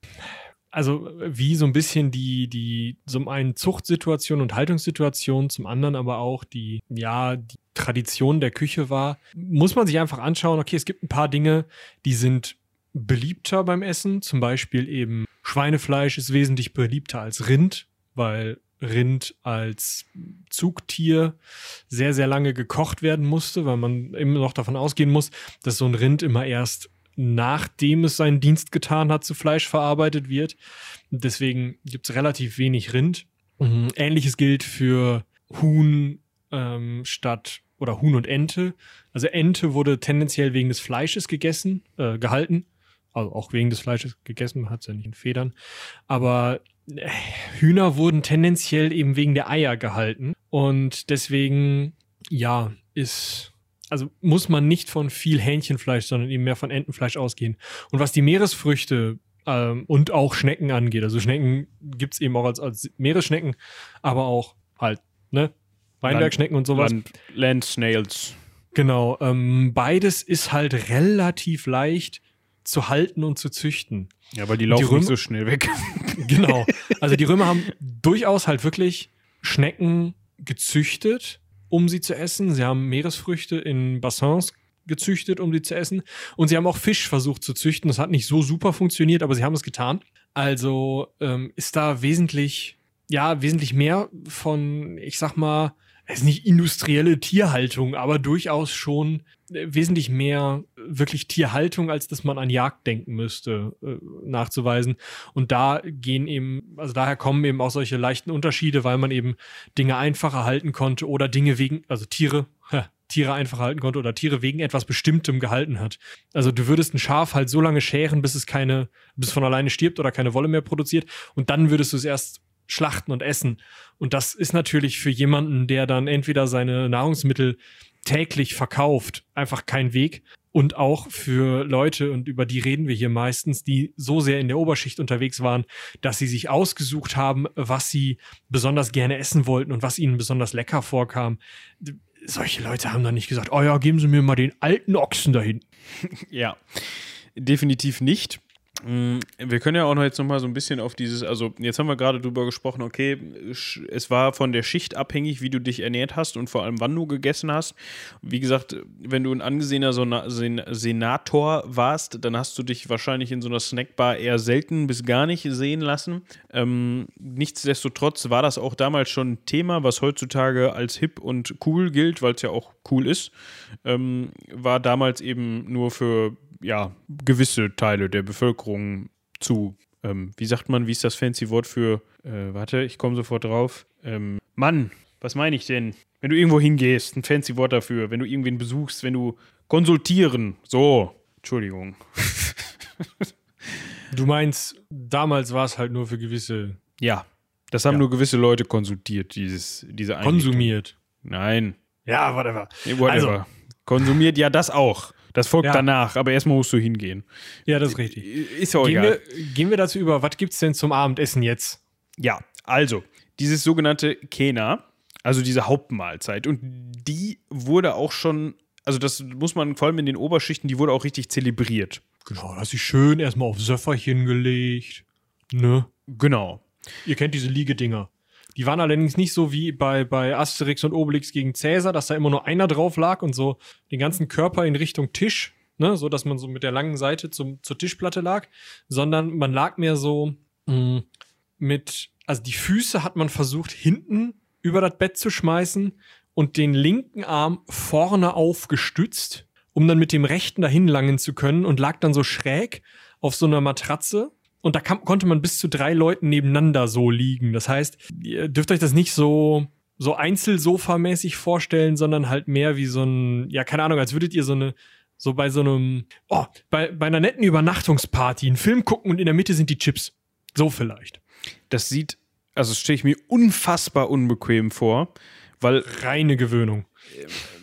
also wie so ein bisschen die, die, zum einen Zuchtsituation und Haltungssituation, zum anderen aber auch die, ja, die Tradition der Küche war, muss man sich einfach anschauen, okay, es gibt ein paar Dinge, die sind beliebter beim Essen, zum Beispiel eben Schweinefleisch ist wesentlich beliebter als Rind, weil Rind als Zugtier sehr, sehr lange gekocht werden musste, weil man immer noch davon ausgehen muss, dass so ein Rind immer erst nachdem es seinen Dienst getan hat, zu Fleisch verarbeitet wird. Deswegen gibt es relativ wenig Rind. Mhm. Ähnliches gilt für Huhn ähm, statt oder Huhn und Ente. Also Ente wurde tendenziell wegen des Fleisches gegessen, äh, gehalten. Also auch wegen des Fleisches gegessen, man hat es ja nicht in Federn. Aber äh, Hühner wurden tendenziell eben wegen der Eier gehalten. Und deswegen, ja, ist also muss man nicht von viel Hähnchenfleisch, sondern eben mehr von Entenfleisch ausgehen. Und was die Meeresfrüchte ähm, und auch Schnecken angeht, also Schnecken gibt's eben auch als, als Meeresschnecken, aber auch halt, ne? Weinbergschnecken und sowas. Land, Land Snails. Genau. Ähm, beides ist halt relativ leicht zu halten und zu züchten. Ja, weil die laufen die Römer, nicht so schnell weg. genau. Also die Römer haben durchaus halt wirklich Schnecken gezüchtet um sie zu essen. Sie haben Meeresfrüchte in Bassins gezüchtet, um sie zu essen. Und sie haben auch Fisch versucht zu züchten. Das hat nicht so super funktioniert, aber sie haben es getan. Also ähm, ist da wesentlich, ja, wesentlich mehr von, ich sag mal, ist nicht industrielle Tierhaltung, aber durchaus schon äh, wesentlich mehr wirklich Tierhaltung, als dass man an Jagd denken müsste, äh, nachzuweisen. Und da gehen eben, also daher kommen eben auch solche leichten Unterschiede, weil man eben Dinge einfacher halten konnte oder Dinge wegen, also Tiere, Tiere einfach halten konnte oder Tiere wegen etwas Bestimmtem gehalten hat. Also du würdest ein Schaf halt so lange scheren, bis es keine, bis es von alleine stirbt oder keine Wolle mehr produziert und dann würdest du es erst schlachten und essen. Und das ist natürlich für jemanden, der dann entweder seine Nahrungsmittel täglich verkauft, einfach kein Weg. Und auch für Leute, und über die reden wir hier meistens, die so sehr in der Oberschicht unterwegs waren, dass sie sich ausgesucht haben, was sie besonders gerne essen wollten und was ihnen besonders lecker vorkam solche Leute haben dann nicht gesagt, oh ja, geben Sie mir mal den alten Ochsen dahin. ja, definitiv nicht. Mm, wir können ja auch noch jetzt noch mal so ein bisschen auf dieses, also jetzt haben wir gerade drüber gesprochen, okay, es war von der Schicht abhängig, wie du dich ernährt hast und vor allem wann du gegessen hast. Wie gesagt, wenn du ein angesehener Senator warst, dann hast du dich wahrscheinlich in so einer Snackbar eher selten bis gar nicht sehen lassen. Ähm, nichtsdestotrotz war das auch damals schon ein Thema, was heutzutage als hip und cool gilt, weil es ja auch cool ist. Ähm, war damals eben nur für ja, gewisse Teile der Bevölkerung zu, ähm, wie sagt man, wie ist das fancy Wort für, äh, warte, ich komme sofort drauf. Ähm, Mann, was meine ich denn? Wenn du irgendwo hingehst, ein fancy Wort dafür, wenn du irgendwen besuchst, wenn du konsultieren, so, Entschuldigung. du meinst, damals war es halt nur für gewisse. Ja, das haben ja. nur gewisse Leute konsultiert, dieses, diese Einrichtung. Konsumiert. Nein. Ja, whatever. whatever. Also, Konsumiert ja das auch. Das folgt ja. danach, aber erstmal musst du hingehen. Ja, das ist richtig. Ist ja auch gehen egal. Wir, gehen wir dazu über, was gibt es denn zum Abendessen jetzt? Ja, also, dieses sogenannte Kena, also diese Hauptmahlzeit, und die wurde auch schon, also das muss man vor allem in den Oberschichten, die wurde auch richtig zelebriert. Genau, da hast du schön erstmal auf Söfferchen gelegt. Ne? Genau. Ihr kennt diese Liegedinger. Die waren allerdings nicht so wie bei, bei Asterix und Obelix gegen Cäsar, dass da immer nur einer drauf lag und so den ganzen Körper in Richtung Tisch, ne, so dass man so mit der langen Seite zum, zur Tischplatte lag, sondern man lag mehr so mh, mm, mit, also die Füße hat man versucht hinten über das Bett zu schmeißen und den linken Arm vorne aufgestützt, um dann mit dem rechten dahin langen zu können und lag dann so schräg auf so einer Matratze und da kam, konnte man bis zu drei Leuten nebeneinander so liegen. Das heißt, ihr dürft euch das nicht so so Einzelsofa-mäßig vorstellen, sondern halt mehr wie so ein, ja, keine Ahnung, als würdet ihr so eine, so bei so einem, oh, bei, bei einer netten Übernachtungsparty einen Film gucken und in der Mitte sind die Chips. So vielleicht. Das sieht, also stelle ich mir unfassbar unbequem vor, weil. Reine Gewöhnung.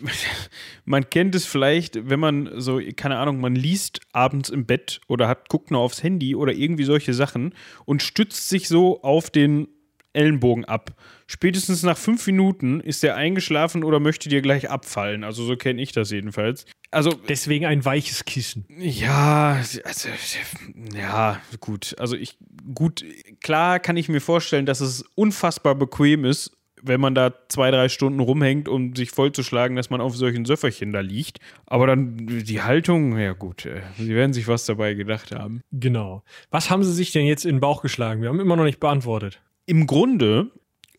man kennt es vielleicht, wenn man so, keine Ahnung, man liest abends im Bett oder hat, guckt nur aufs Handy oder irgendwie solche Sachen und stützt sich so auf den Ellenbogen ab. Spätestens nach fünf Minuten ist er eingeschlafen oder möchte dir gleich abfallen. Also so kenne ich das jedenfalls. Also deswegen ein weiches Kissen. Ja, also ja, gut. Also ich gut, klar kann ich mir vorstellen, dass es unfassbar bequem ist, wenn man da zwei, drei Stunden rumhängt, um sich vollzuschlagen, dass man auf solchen Söfferchen da liegt. Aber dann die Haltung, ja gut, äh, sie werden sich was dabei gedacht haben. Genau. Was haben sie sich denn jetzt in den Bauch geschlagen? Wir haben immer noch nicht beantwortet. Im Grunde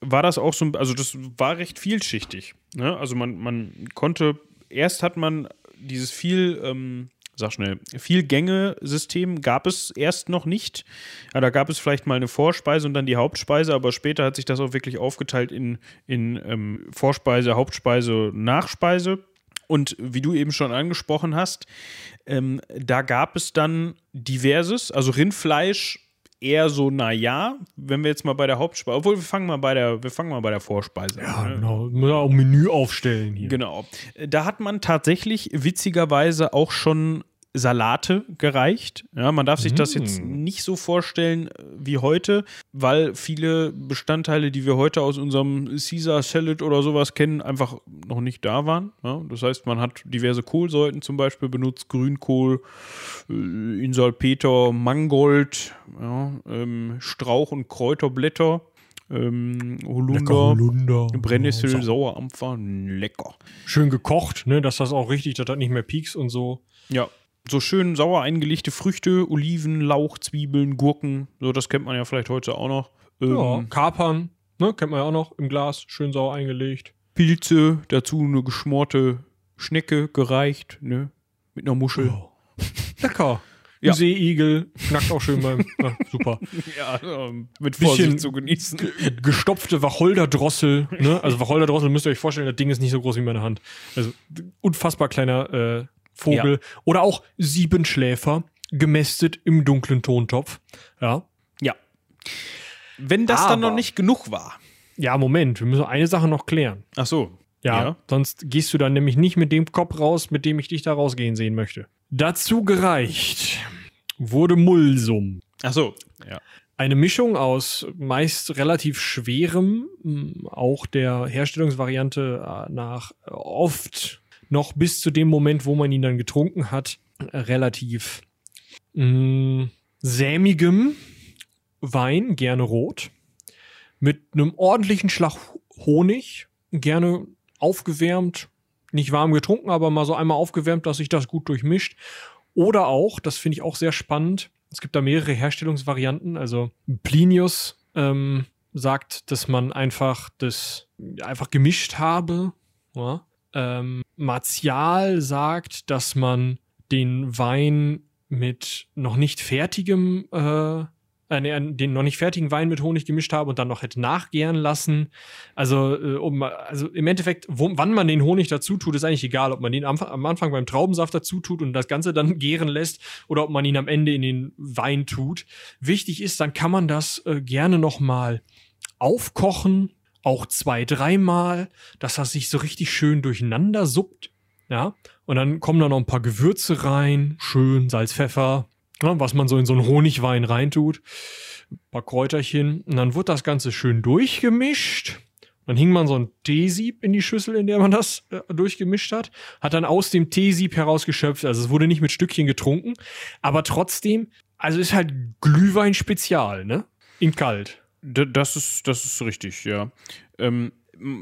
war das auch so, also das war recht vielschichtig. Ne? Also man, man konnte, erst hat man dieses viel ähm, sag schnell, viel Gänge-System gab es erst noch nicht. Ja, da gab es vielleicht mal eine Vorspeise und dann die Hauptspeise, aber später hat sich das auch wirklich aufgeteilt in, in ähm, Vorspeise, Hauptspeise, Nachspeise. Und wie du eben schon angesprochen hast, ähm, da gab es dann diverses, also Rindfleisch eher so, naja, wenn wir jetzt mal bei der Hauptspeise, obwohl wir fangen mal bei der, wir fangen mal bei der Vorspeise ja, an. Ja, ne? genau. Ja, Menü aufstellen hier. Genau. Da hat man tatsächlich witzigerweise auch schon Salate gereicht. Ja, man darf sich mm. das jetzt mm. nicht so vorstellen wie heute, weil viele Bestandteile, die wir heute aus unserem Caesar Salad oder sowas kennen, einfach noch nicht da waren. Ja, das heißt, man hat diverse Kohlsorten zum Beispiel benutzt, Grünkohl, äh, Insalpeter, Mangold, ja, ähm, Strauch- und Kräuterblätter. Ähm, Holunder, Holunder, Brennnessel, ja, Sauerampfer, lecker. Schön gekocht, ne, dass das auch richtig, dass das nicht mehr pieks und so. Ja, so schön sauer eingelegte Früchte, Oliven, Lauch, Zwiebeln, Gurken. So, das kennt man ja vielleicht heute auch noch. Ähm, ja, Kapern, ne, kennt man ja auch noch im Glas, schön sauer eingelegt. Pilze, dazu eine geschmorte Schnecke gereicht, ne? Mit einer Muschel. Oh. Lecker. Ja. Seeigel, knackt auch schön beim. Ja, super. Ja, ähm, mit Bisschen- Vorsicht zu genießen. Gestopfte Wacholderdrossel. Ne? Also Wacholderdrossel müsst ihr euch vorstellen, das Ding ist nicht so groß wie meine Hand. Also unfassbar kleiner äh, Vogel. Oder auch Siebenschläfer, gemästet im dunklen Tontopf. Ja. Ja. Wenn das dann Aber- noch nicht genug war. Ja, Moment, wir müssen eine Sache noch klären. Ach so. Ja, sonst gehst du dann nämlich nicht mit dem Kopf raus, mit dem ich dich da rausgehen sehen möchte. Dazu gereicht wurde Mulsum. Ach so. Ja. Eine Mischung aus meist relativ schwerem, auch der Herstellungsvariante äh, nach äh, oft noch bis zu dem Moment, wo man ihn dann getrunken hat, relativ mh, sämigem Wein, gerne rot, mit einem ordentlichen Schlag Honig, gerne aufgewärmt, nicht warm getrunken, aber mal so einmal aufgewärmt, dass sich das gut durchmischt. Oder auch, das finde ich auch sehr spannend, es gibt da mehrere Herstellungsvarianten. Also Plinius ähm, sagt, dass man einfach das einfach gemischt habe. Ja? Ähm, Martial sagt, dass man den Wein mit noch nicht fertigem, äh, äh, nee, den noch nicht fertigen Wein mit Honig gemischt habe und dann noch hätte nachgären lassen. Also, äh, um, also im Endeffekt, wo, wann man den Honig dazu tut, ist eigentlich egal, ob man den am, am Anfang beim Traubensaft dazu tut und das Ganze dann gären lässt oder ob man ihn am Ende in den Wein tut. Wichtig ist, dann kann man das äh, gerne noch mal aufkochen, auch zwei, dreimal, dass das sich so richtig schön durcheinander suppt. Ja, und dann kommen da noch ein paar Gewürze rein, schön Salz, Pfeffer, ja, was man so in so einen Honigwein reintut, ein paar Kräuterchen. Und dann wird das Ganze schön durchgemischt. Dann hing man so ein Teesieb in die Schüssel, in der man das äh, durchgemischt hat, hat dann aus dem Teesieb herausgeschöpft. Also es wurde nicht mit Stückchen getrunken, aber trotzdem, also ist halt Glühwein Spezial, ne? In kalt. D das ist, das ist richtig, ja. Ähm,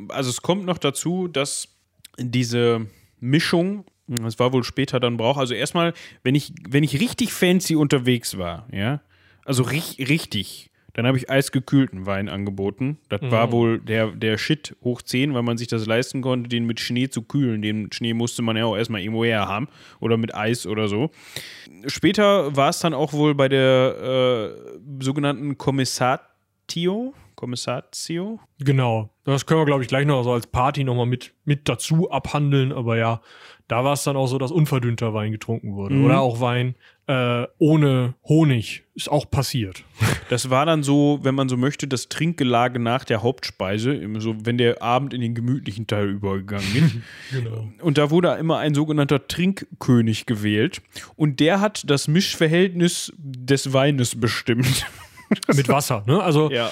also es kommt noch dazu, dass diese Mischung, das war wohl später dann braucht, also erstmal, wenn ich, wenn ich richtig fancy unterwegs war, ja, also ri richtig, dann habe ich eisgekühlten Wein angeboten. Das war wohl der, der Shit hoch 10, weil man sich das leisten konnte, den mit Schnee zu kühlen. Den Schnee musste man ja auch erstmal irgendwo her haben oder mit Eis oder so. Später war es dann auch wohl bei der äh, sogenannten Kommissatio. Kommissatio? Genau. Das können wir, glaube ich, gleich noch so als Party nochmal mit, mit dazu abhandeln. Aber ja, da war es dann auch so, dass unverdünnter Wein getrunken wurde. Mhm. Oder auch Wein äh, ohne Honig. Ist auch passiert. Das war dann so, wenn man so möchte, das Trinkgelage nach der Hauptspeise, so, wenn der Abend in den gemütlichen Teil übergegangen ist. Genau. Und da wurde immer ein sogenannter Trinkkönig gewählt. Und der hat das Mischverhältnis des Weines bestimmt. Mit Wasser, ne? Also, Ja.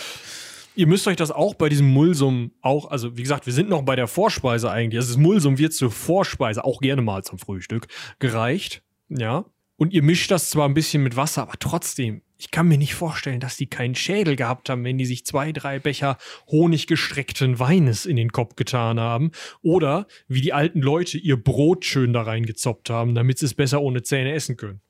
ihr müsst euch das auch bei diesem Mulsum auch, also wie gesagt, wir sind noch bei der Vorspeise eigentlich. Also das Mulsum wird zur Vorspeise, auch gerne mal zum Frühstück, gereicht. Ja. Und ihr mischt das zwar ein bisschen mit Wasser, aber trotzdem, ich kann mir nicht vorstellen, dass die keinen Schädel gehabt haben, wenn die sich zwei, drei Becher honiggestreckten Weines in den Kopf getan haben. Oder wie die alten Leute ihr Brot schön da reingezoppt haben, damit sie es besser ohne Zähne essen können.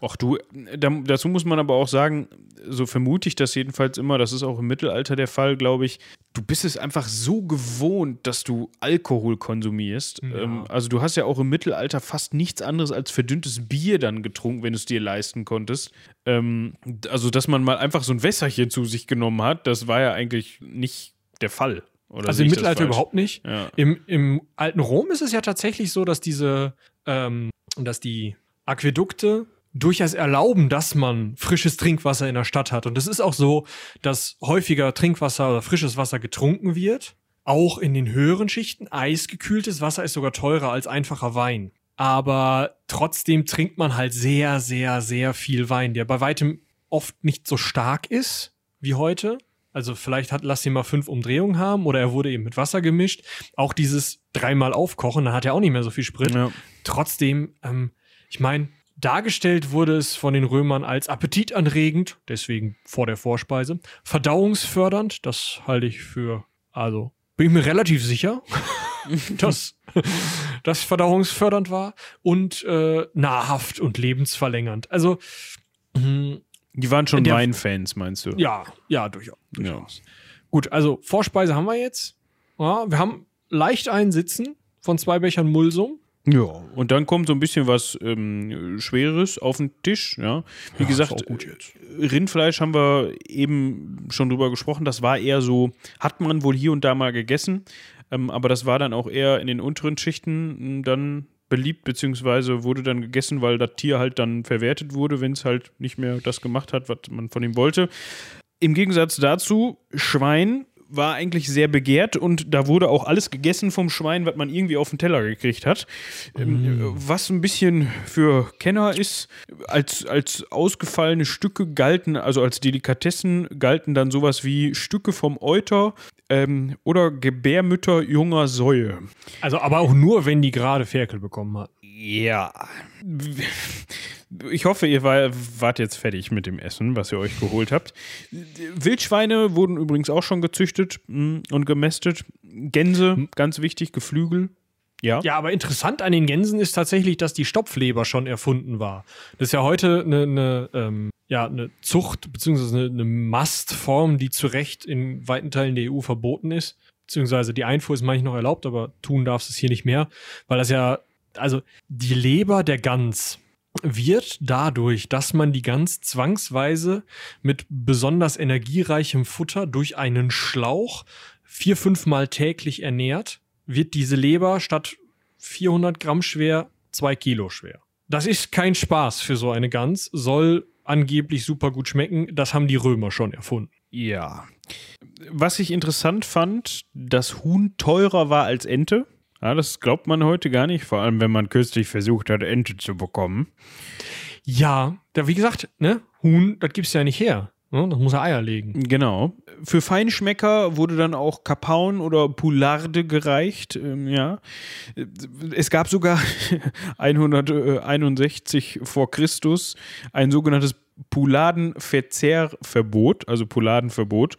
Ach du, da, dazu muss man aber auch sagen, so vermute ich das jedenfalls immer, das ist auch im Mittelalter der Fall, glaube ich. Du bist es einfach so gewohnt, dass du Alkohol konsumierst. Ja. Ähm, also du hast ja auch im Mittelalter fast nichts anderes als verdünntes Bier dann getrunken, wenn du es dir leisten konntest. Ähm, also dass man mal einfach so ein Wässerchen zu sich genommen hat, das war ja eigentlich nicht der Fall. Oder also im Mittelalter überhaupt nicht. Ja. Im, Im alten Rom ist es ja tatsächlich so, dass diese, ähm, dass die Aquädukte durchaus erlauben, dass man frisches Trinkwasser in der Stadt hat. Und es ist auch so, dass häufiger Trinkwasser oder frisches Wasser getrunken wird. Auch in den höheren Schichten. Eisgekühltes Wasser ist sogar teurer als einfacher Wein. Aber trotzdem trinkt man halt sehr, sehr, sehr viel Wein, der bei weitem oft nicht so stark ist wie heute. Also vielleicht hat, lass ihn mal fünf Umdrehungen haben oder er wurde eben mit Wasser gemischt. Auch dieses dreimal aufkochen, da hat er auch nicht mehr so viel Sprit. Ja. Trotzdem, ähm, ich meine, dargestellt wurde es von den Römern als appetitanregend, deswegen vor der Vorspeise, verdauungsfördernd, das halte ich für, also bin ich mir relativ sicher, dass das verdauungsfördernd war und äh, nahrhaft und lebensverlängernd. Also mh, Die waren schon Weinfans, meinst du? ja, ja, durchaus. Ja. Gut, also Vorspeise haben wir jetzt. Ja, wir haben leicht einsitzen von zwei Bechern Mulsum. Ja, und dann kommt so ein bisschen was ähm, Schweres auf den Tisch. Ja, wie Ja, gesagt, jetzt. Rindfleisch haben wir eben schon drüber gesprochen. Das war eher so, hat man wohl hier und da mal gegessen, ähm, aber das war dann auch eher in den unteren Schichten m, dann beliebt, beziehungsweise wurde dann gegessen, weil das Tier halt dann verwertet wurde, wenn es halt nicht mehr das gemacht hat, was man von ihm wollte. Im Gegensatz dazu, Schwein war eigentlich sehr begehrt und da wurde auch alles gegessen vom Schwein, was man irgendwie auf den Teller gekriegt hat. Ähm, Was ein bisschen für Kenner ist, als, als ausgefallene Stücke galten, also als Delikatessen galten dann sowas wie Stücke vom Euter ähm, oder Gebärmütter junger Säue. Also, aber auch nur, wenn die gerade Ferkel bekommen hat. Ja. Ich hoffe, ihr war, wart jetzt fertig mit dem Essen, was ihr euch geholt habt. Wildschweine wurden übrigens auch schon gezüchtet mm, und gemästet. Gänse, ganz wichtig, Geflügel. Ja. Ja, aber interessant an den Gänsen ist tatsächlich, dass die Stopfleber schon erfunden war. Das ist ja heute eine, eine, ähm, ja, eine Zucht beziehungsweise eine, eine Mastform, die zu Recht in weiten Teilen der EU verboten ist. Beziehungsweise die Einfuhr ist manchmal noch erlaubt, aber tun darfst es hier nicht mehr, weil das ja, also die Leber der Gans wird dadurch, dass man die Gans zwangsweise mit besonders energiereichem Futter durch einen Schlauch vier, fünfmal täglich ernährt, wird diese Leber statt 400 Gramm schwer zwei Kilo schwer. Das ist kein Spaß für so eine Gans, soll angeblich super gut schmecken. Das haben die Römer schon erfunden. Ja. Was ich interessant fand, dass Huhn teurer war als Ente. Ja, das glaubt man heute gar nicht, vor allem wenn man kürzlich versucht hat, Ente zu bekommen. Ja, da wie gesagt, ne, Huhn, das gibt's ja nicht her. Ne? Das muss ja Eier legen. Genau. Für Feinschmecker wurde dann auch Kapaun oder Poularde gereicht. Ähm, ja. Es gab sogar 161 vor Christus ein sogenanntes Pouladenverzehrverbot, also Pouladenverbot,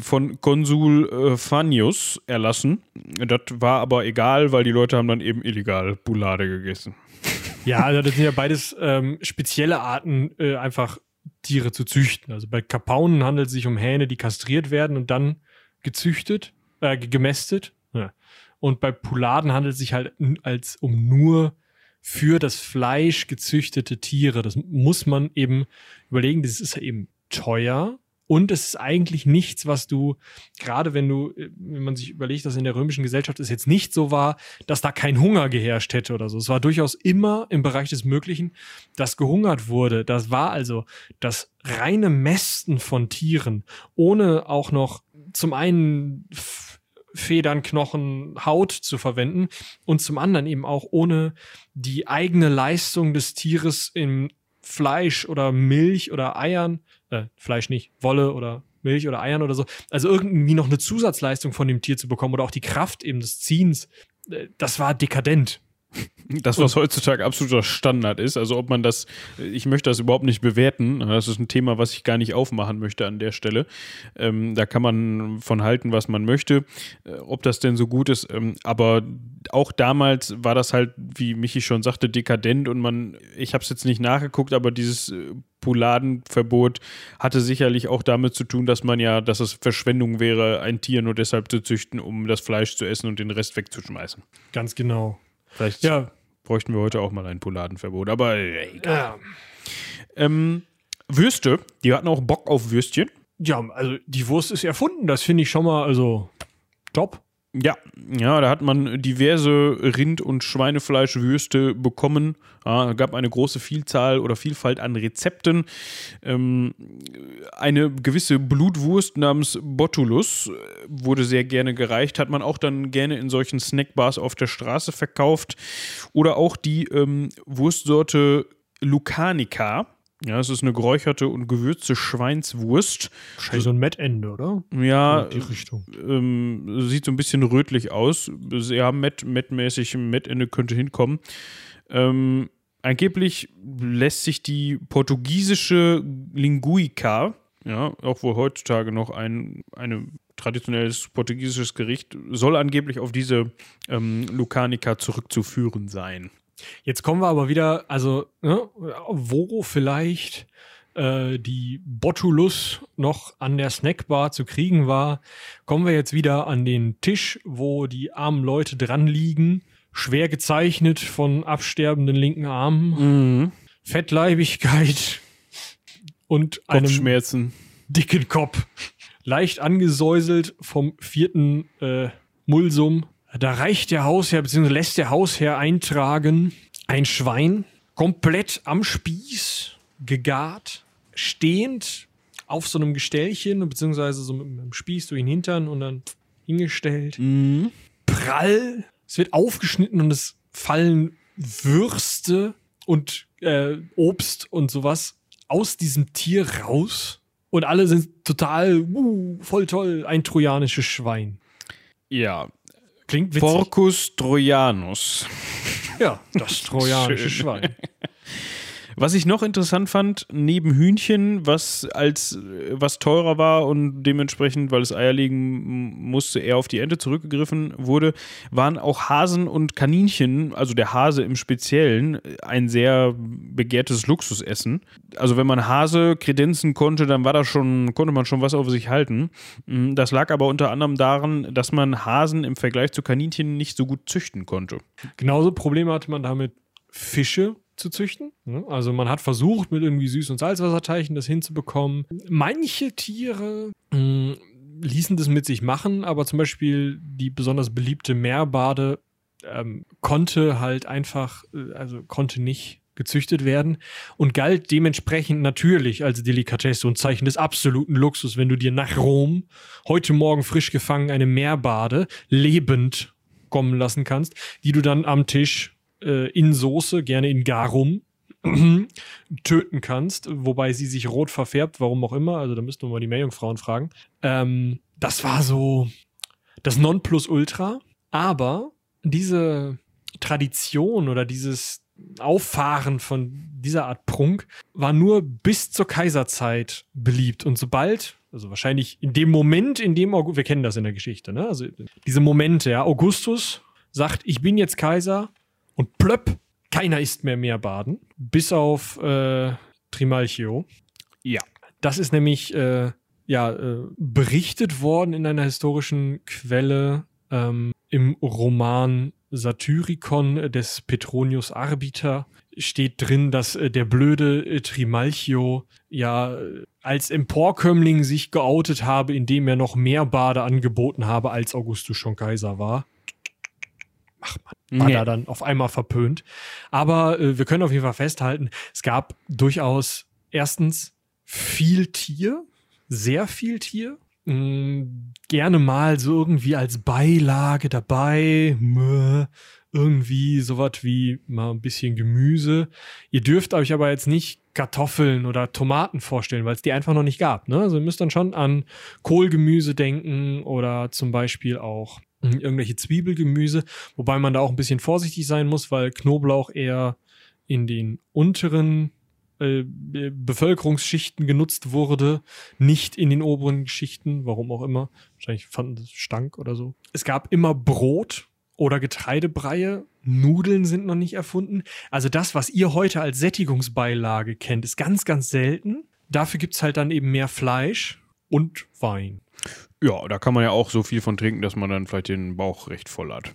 von Konsul äh, Fannius erlassen. Das war aber egal, weil die Leute haben dann eben illegal Poulade gegessen. Ja, also das sind ja beides ähm, spezielle Arten, äh, einfach Tiere zu züchten. Also bei Kapaunen handelt es sich um Hähne, die kastriert werden und dann gezüchtet, äh, ge- gemästet. Ja. Und bei Pouladen handelt es sich halt als um nur für das Fleisch gezüchtete Tiere. Das muss man eben überlegen. Das ist ja eben teuer. Und es ist eigentlich nichts, was du, gerade wenn du, äh, wenn man sich überlegt, dass in der römischen Gesellschaft es jetzt nicht so war, dass da kein Hunger geherrscht hätte oder so. Es war durchaus immer im Bereich des Möglichen, dass gehungert wurde. Das war also das reine Mästen von Tieren, ohne auch noch zum einen Federn, Knochen, Haut zu verwenden und zum anderen eben auch ohne die eigene Leistung des Tieres in Fleisch oder Milch oder Eiern, äh, Fleisch nicht, Wolle oder Milch oder Eiern oder so, also irgendwie noch eine Zusatzleistung von dem Tier zu bekommen oder auch die Kraft eben des Ziehens, äh, das war dekadent. Das, was heutzutage absoluter Standard ist, also ob man das, ich möchte das überhaupt nicht bewerten, das ist ein Thema, was ich gar nicht aufmachen möchte an der Stelle. Ähm, da kann man von halten, was man möchte, äh, ob das denn so gut ist, ähm, aber auch damals war das halt, wie Michi schon sagte, dekadent und man, ich habe es jetzt nicht nachgeguckt, aber dieses äh, Pouladenverbot hatte sicherlich auch damit zu tun, dass man ja, dass es Verschwendung wäre, ein Tier nur deshalb zu züchten, um das Fleisch zu essen und den Rest wegzuschmeißen. Ganz genau. Vielleicht Ja, bräuchten wir heute auch mal ein Pouladenverbot, aber äh, egal. ja. Ähm, Würste, die hatten auch Bock auf Würstchen. Ja, also die Wurst ist erfunden, das finde ich schon mal, also top. Ja, ja, da hat man diverse Rind- und Schweinefleischwürste bekommen. Ja, gab eine große Vielzahl oder Vielfalt an Rezepten. Ähm, eine gewisse Blutwurst namens Botulus äh, wurde sehr gerne gereicht, hat man auch dann gerne in solchen Snackbars auf der Straße verkauft. Oder auch die ähm, Wurstsorte Lucanica. Ja, es ist eine geräucherte und gewürzte Schweinswurst. Wahrscheinlich so ein Mettende, oder? Ja, In die Richtung. ähm, sieht so ein bisschen rötlich aus. Ja, Met, Met-mäßig, Met-Ende könnte hinkommen. Ähm, angeblich lässt sich die portugiesische Linguica, ja, auch wohl heutzutage noch ein eine traditionelles portugiesisches Gericht, soll angeblich auf diese ähm, Lucanica zurückzuführen sein. Jetzt kommen wir aber wieder, also, ne, wo vielleicht äh, die Botulus noch an der Snackbar zu kriegen war, kommen wir jetzt wieder an den Tisch, wo die armen Leute dran liegen, schwer gezeichnet von absterbenden linken Armen, Mhm. Fettleibigkeit und einem Kopfschmerzen. dicken Kopf. Leicht angesäuselt vom vierten äh, Mulsum. Da reicht der Hausherr, beziehungsweise lässt der Hausherr eintragen, ein Schwein, komplett am Spieß, gegart, stehend auf so einem Gestellchen, beziehungsweise so mit einem Spieß durch den Hintern und dann hingestellt. Mhm. Prall. Es wird aufgeschnitten und es fallen Würste und äh, Obst und sowas aus diesem Tier raus. Und alle sind total, uh, voll toll, ein trojanisches Schwein. Ja. Klingt witzig. Porcus Trojanus. ja, das trojanische. Schwein. Was ich noch interessant fand, neben Hühnchen, was als was teurer war und dementsprechend, weil es Eier legen musste, eher auf die Ente zurückgegriffen wurde, waren auch Hasen und Kaninchen, also der Hase im Speziellen, ein sehr begehrtes Luxusessen. Also wenn man Hase kredenzen konnte, dann war das schon, konnte man schon was auf sich halten. Mm, Das lag aber unter anderem daran, dass man Hasen im Vergleich zu Kaninchen nicht so gut züchten konnte. Genauso Probleme hatte man damit, Fische zu züchten. ne? Also man hat versucht, mit irgendwie Süß- und Salzwasserteichen das hinzubekommen. Manche Tiere mh, ließen das mit sich machen, aber zum Beispiel die besonders beliebte Meerbade ähm, konnte halt einfach, äh, also konnte nicht gezüchtet werden und galt dementsprechend natürlich als Delikatesse und Zeichen des absoluten Luxus, wenn du dir nach Rom heute Morgen frisch gefangen eine Meerbade lebend kommen lassen kannst, die du dann am Tisch äh, in Soße, gerne in Garum, töten kannst, wobei sie sich rot verfärbt, warum auch immer. Also da müssten wir mal die Meerjungfrauen fragen. Ähm, das war so das Nonplusultra. Aber diese Tradition oder dieses Auffahren von dieser Art Prunk war nur bis zur Kaiserzeit beliebt. Und sobald, also wahrscheinlich in dem Moment, in dem Augustus, wir kennen das in der Geschichte, ne? Also diese Momente, ja, Augustus sagt, ich bin jetzt Kaiser und plöpp, keiner isst mehr Meerbaden, bis auf äh, Trimalchio. Ja. Das ist nämlich äh, ja, äh, berichtet worden in einer historischen Quelle ähm, im Roman Satyricon des Petronius Arbiter steht drin, dass äh, der blöde äh, Trimalchio ja äh, als Emporkömmling sich geoutet habe, indem er noch mehr Bade angeboten habe, als Augustus schon Kaiser war. Ach man, war Nee. da dann auf einmal verpönt. Aber äh, wir können auf jeden Fall festhalten, es gab durchaus erstens viel Tier, sehr viel Tier. Mm, gerne mal so irgendwie als Beilage dabei. Mö, irgendwie sowas wie mal ein bisschen Gemüse. Ihr dürft euch aber jetzt nicht Kartoffeln oder Tomaten vorstellen, weil es die einfach noch nicht gab. Ne? Also ihr müsst dann schon an Kohlgemüse denken oder zum Beispiel auch irgendwelche Zwiebelgemüse, wobei man da auch ein bisschen vorsichtig sein muss, weil Knoblauch eher in den unteren äh, Be- Bevölkerungsschichten genutzt wurde, nicht in den oberen Schichten, warum auch immer. Wahrscheinlich fanden das stank oder so. Es gab immer Brot oder Getreidebreie. Nudeln sind noch nicht erfunden. Also das, was ihr heute als Sättigungsbeilage kennt, ist ganz, ganz selten. Dafür gibt's halt dann eben mehr Fleisch und Wein. Ja, da kann man ja auch so viel von trinken, dass man dann vielleicht den Bauch recht voll hat.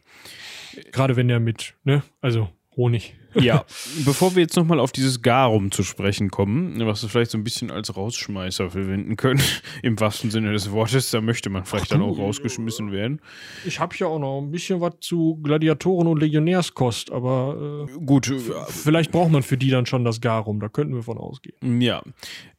Gerade wenn der mit, ne, also Honig. Ja, bevor wir jetzt nochmal auf dieses Garum zu sprechen kommen, was wir vielleicht so ein bisschen als Rausschmeißer verwenden können, im wahrsten Sinne des Wortes, da möchte man vielleicht Ach dann auch rausgeschmissen werden. Ich habe ja auch noch ein bisschen was zu Gladiatoren und Legionärskost, aber äh, Gut, vielleicht braucht man für die dann schon das Garum, da könnten wir von ausgehen. Ja.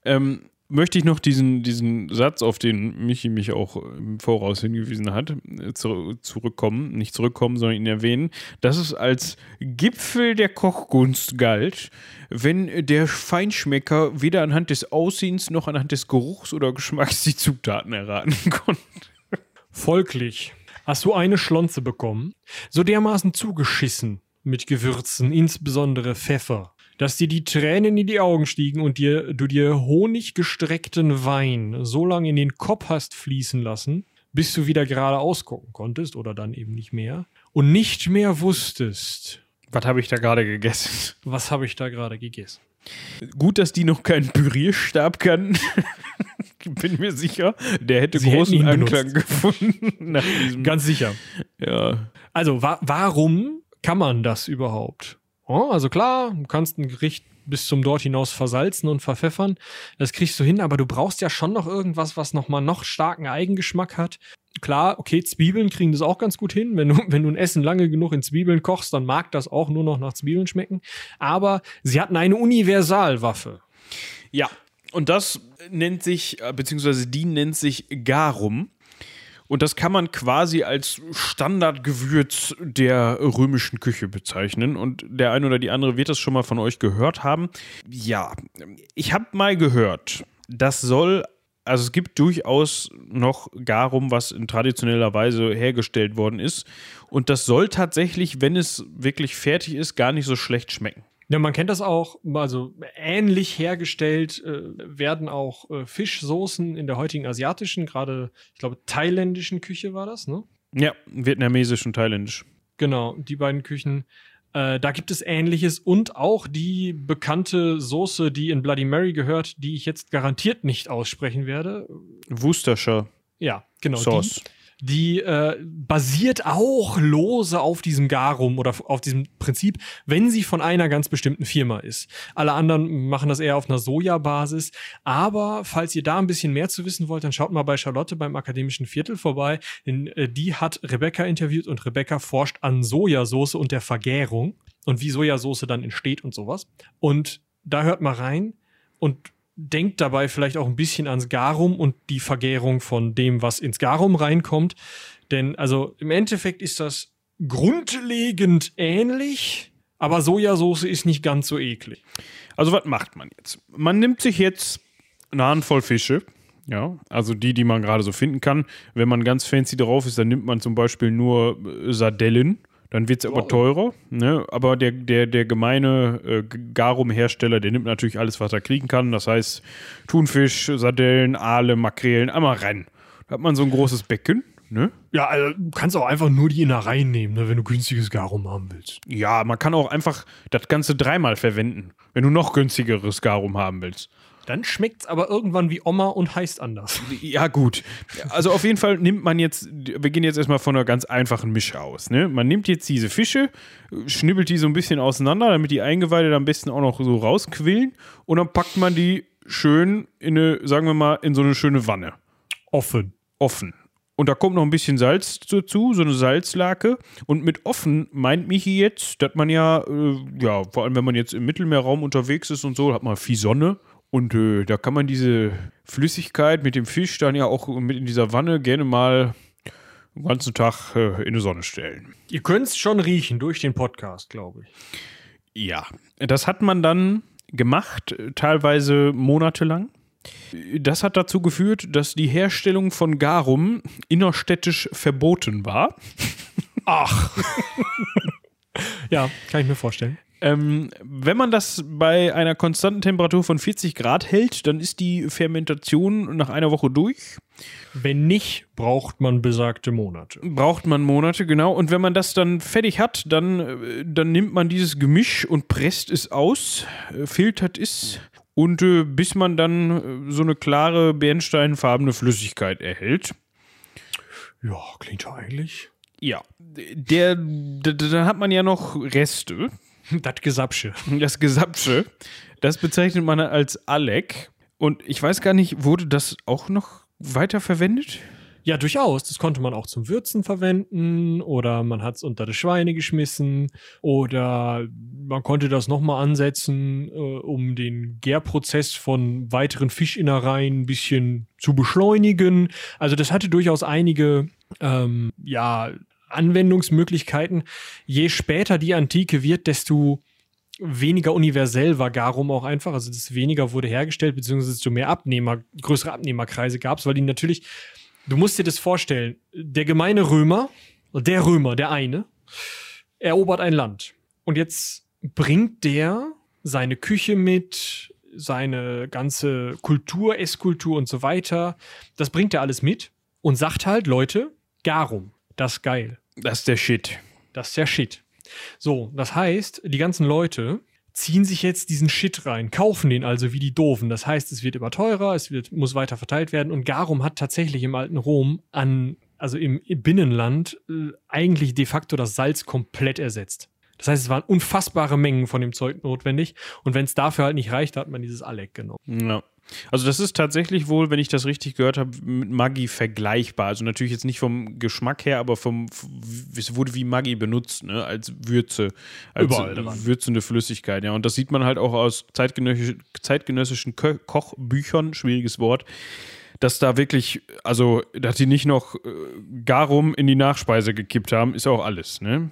Ähm, möchte ich noch diesen, diesen Satz, auf den Michi mich auch im Voraus hingewiesen hat, äh, zu, zurückkommen, nicht zurückkommen, sondern ihn erwähnen, dass es als Gipfel der Kochkunst galt, wenn der Feinschmecker weder anhand des Aussehens noch anhand des Geruchs oder Geschmacks die Zutaten erraten konnte. Folglich hast du eine Schlonze bekommen, so dermaßen zugeschissen mit Gewürzen, insbesondere Pfeffer, dass dir die Tränen in die Augen stiegen und dir, du dir honiggestreckten Wein so lange in den Kopf hast fließen lassen, bis du wieder gerade ausgucken konntest oder dann eben nicht mehr und nicht mehr wusstest, Was habe ich da gerade gegessen? was habe ich da gerade gegessen. Gut, dass die noch keinen Pürierstab kann. Bin mir sicher, der hätte Sie großen Anklang benutzt. gefunden. Nach diesem, Ganz sicher. ja. Also, wa warum kann man das überhaupt? Oh, also klar, du kannst ein Gericht bis zum dort hinaus versalzen und verpfeffern. Das kriegst du hin, aber du brauchst ja schon noch irgendwas, was nochmal noch starken Eigengeschmack hat. Klar, okay, Zwiebeln kriegen das auch ganz gut hin. Wenn du, wenn du ein Essen lange genug in Zwiebeln kochst, dann mag das auch nur noch nach Zwiebeln schmecken. Aber sie hatten eine Universalwaffe. Ja, und das nennt sich, äh, beziehungsweise die nennt sich Garum. Und das kann man quasi als Standardgewürz der römischen Küche bezeichnen. Und der eine oder die andere wird das schon mal von euch gehört haben. Ja, ich habe mal gehört, das soll, also es gibt durchaus noch Garum, was in traditioneller Weise hergestellt worden ist. Und das soll tatsächlich, wenn es wirklich fertig ist, gar nicht so schlecht schmecken. Ja, man kennt das auch, also ähnlich hergestellt äh, werden auch äh, Fischsoßen in der heutigen asiatischen, gerade, ich glaube, thailändischen Küche war das, ne? Ja, vietnamesisch und thailändisch. Genau, die beiden Küchen. Äh, da gibt es Ähnliches und auch die bekannte Soße, die in Bloody Mary gehört, die ich jetzt garantiert nicht aussprechen werde. Worcestershire Ja, genau. Sauce. Die, die äh, basiert auch lose auf diesem Garum oder auf diesem Prinzip, wenn sie von einer ganz bestimmten Firma ist. Alle anderen machen das eher auf einer Sojabasis. Aber falls ihr da ein bisschen mehr zu wissen wollt, dann schaut mal bei Charlotte beim Akademischen Viertel vorbei. Denn äh, die hat Rebecca interviewt und Rebecca forscht an Sojasauce und der Vergärung und wie Sojasauce dann entsteht und sowas. Und da hört mal rein und denkt dabei vielleicht auch ein bisschen ans Garum und die Vergärung von dem, was ins Garum reinkommt. Denn also im Endeffekt ist das grundlegend ähnlich, aber Sojasauce ist nicht ganz so eklig. Also was macht man jetzt? Man nimmt sich jetzt eine Handvoll Fische, ja, also die, die man gerade so finden kann. Wenn man ganz fancy drauf ist, dann nimmt man zum Beispiel nur äh, Sardellen. Dann wird es aber teurer. Ne? Aber der, der, der gemeine äh, Garum-Hersteller, der nimmt natürlich alles, was er kriegen kann. Das heißt Thunfisch, Sardellen, Aale, Makrelen, einmal rein. Da hat man so ein großes Becken. Ne? Ja, also du kannst auch einfach nur die Innereien nehmen, ne, wenn du günstiges Garum haben willst. Ja, man kann auch einfach das Ganze dreimal verwenden, wenn du noch günstigeres Garum haben willst. Dann schmeckt's aber irgendwann wie Oma und heißt anders. Ja, gut. Also auf jeden Fall nimmt man jetzt, wir gehen jetzt erstmal von einer ganz einfachen Mische aus. Ne? Man nimmt jetzt diese Fische, schnibbelt die so ein bisschen auseinander, damit die Eingeweide am besten auch noch so rausquillen und dann packt man die schön in eine, sagen wir mal, in so eine schöne Wanne. Offen. Offen. Und da kommt noch ein bisschen Salz dazu, so eine Salzlake. Und mit offen meint Michi jetzt, dass man ja, äh, ja, vor allem wenn man jetzt im Mittelmeerraum unterwegs ist und so, hat man viel Sonne. Und äh, da kann man diese Flüssigkeit mit dem Fisch dann ja auch mit in dieser Wanne gerne mal den ganzen Tag äh, in die Sonne stellen. Ihr könnt's schon riechen durch den Podcast, glaube ich. Ja, das hat man dann gemacht, äh, teilweise monatelang. Das hat dazu geführt, dass die Herstellung von Garum innerstädtisch verboten war. Ach. ja, kann ich mir vorstellen. Ähm, wenn man das bei einer konstanten Temperatur von 40 Grad hält, dann ist die Fermentation nach einer Woche durch. Wenn nicht, braucht man besagte Monate. Braucht man Monate, genau. Und wenn man das dann fertig hat, dann, äh, dann nimmt man dieses Gemisch und presst es aus, äh, filtert es und äh, bis man dann äh, so eine klare bernsteinfarbene Flüssigkeit erhält. Ja, klingt ja eigentlich. Ja, der, d- d- dann hat man ja noch Reste. Das Gesapsche. Das Gesapsche, das bezeichnet man als Alec. Und ich weiß gar nicht, wurde das auch noch weiter verwendet? Ja, durchaus. Das konnte man auch zum Würzen verwenden oder man hat es unter das Schweine geschmissen oder man konnte das nochmal ansetzen, äh, um den Gärprozess von weiteren Fischinnereien ein bisschen zu beschleunigen. Also das hatte durchaus einige, ähm, ja, Anwendungsmöglichkeiten. Je später die Antike wird, desto weniger universell war Garum auch einfach. Also desto weniger wurde hergestellt, beziehungsweise desto mehr Abnehmer, größere Abnehmerkreise gab es, weil die natürlich Du musst dir das vorstellen. Der gemeine Römer, der Römer, der eine, erobert ein Land. Und jetzt bringt der seine Küche mit, seine ganze Kultur, Esskultur und so weiter. Das bringt er alles mit und sagt halt, Leute, Garum, das ist geil. Das ist der Shit. Das ist der Shit. So, das heißt, die ganzen Leute, ziehen sich jetzt diesen Shit rein, kaufen den also wie die Doofen. Das heißt, es wird immer teurer, es wird, muss weiter verteilt werden und Garum hat tatsächlich im alten Rom an, also im Binnenland, äh, eigentlich de facto das Salz komplett ersetzt. Das heißt, es waren unfassbare Mengen von dem Zeug notwendig und wenn es dafür halt nicht reicht, hat man dieses Alec genommen. Ja. Also das ist tatsächlich wohl, wenn ich das richtig gehört habe, mit Maggi vergleichbar. Also natürlich jetzt nicht vom Geschmack her, aber vom es wurde wie Maggi benutzt, ne, als Würze, als Überall würzende Flüssigkeit. Ja, und das sieht man halt auch aus zeitgenössisch, zeitgenössischen Ko Kochbüchern, schwieriges Wort, dass da wirklich, also dass die nicht noch äh, Garum in die Nachspeise gekippt haben, ist auch alles, ne?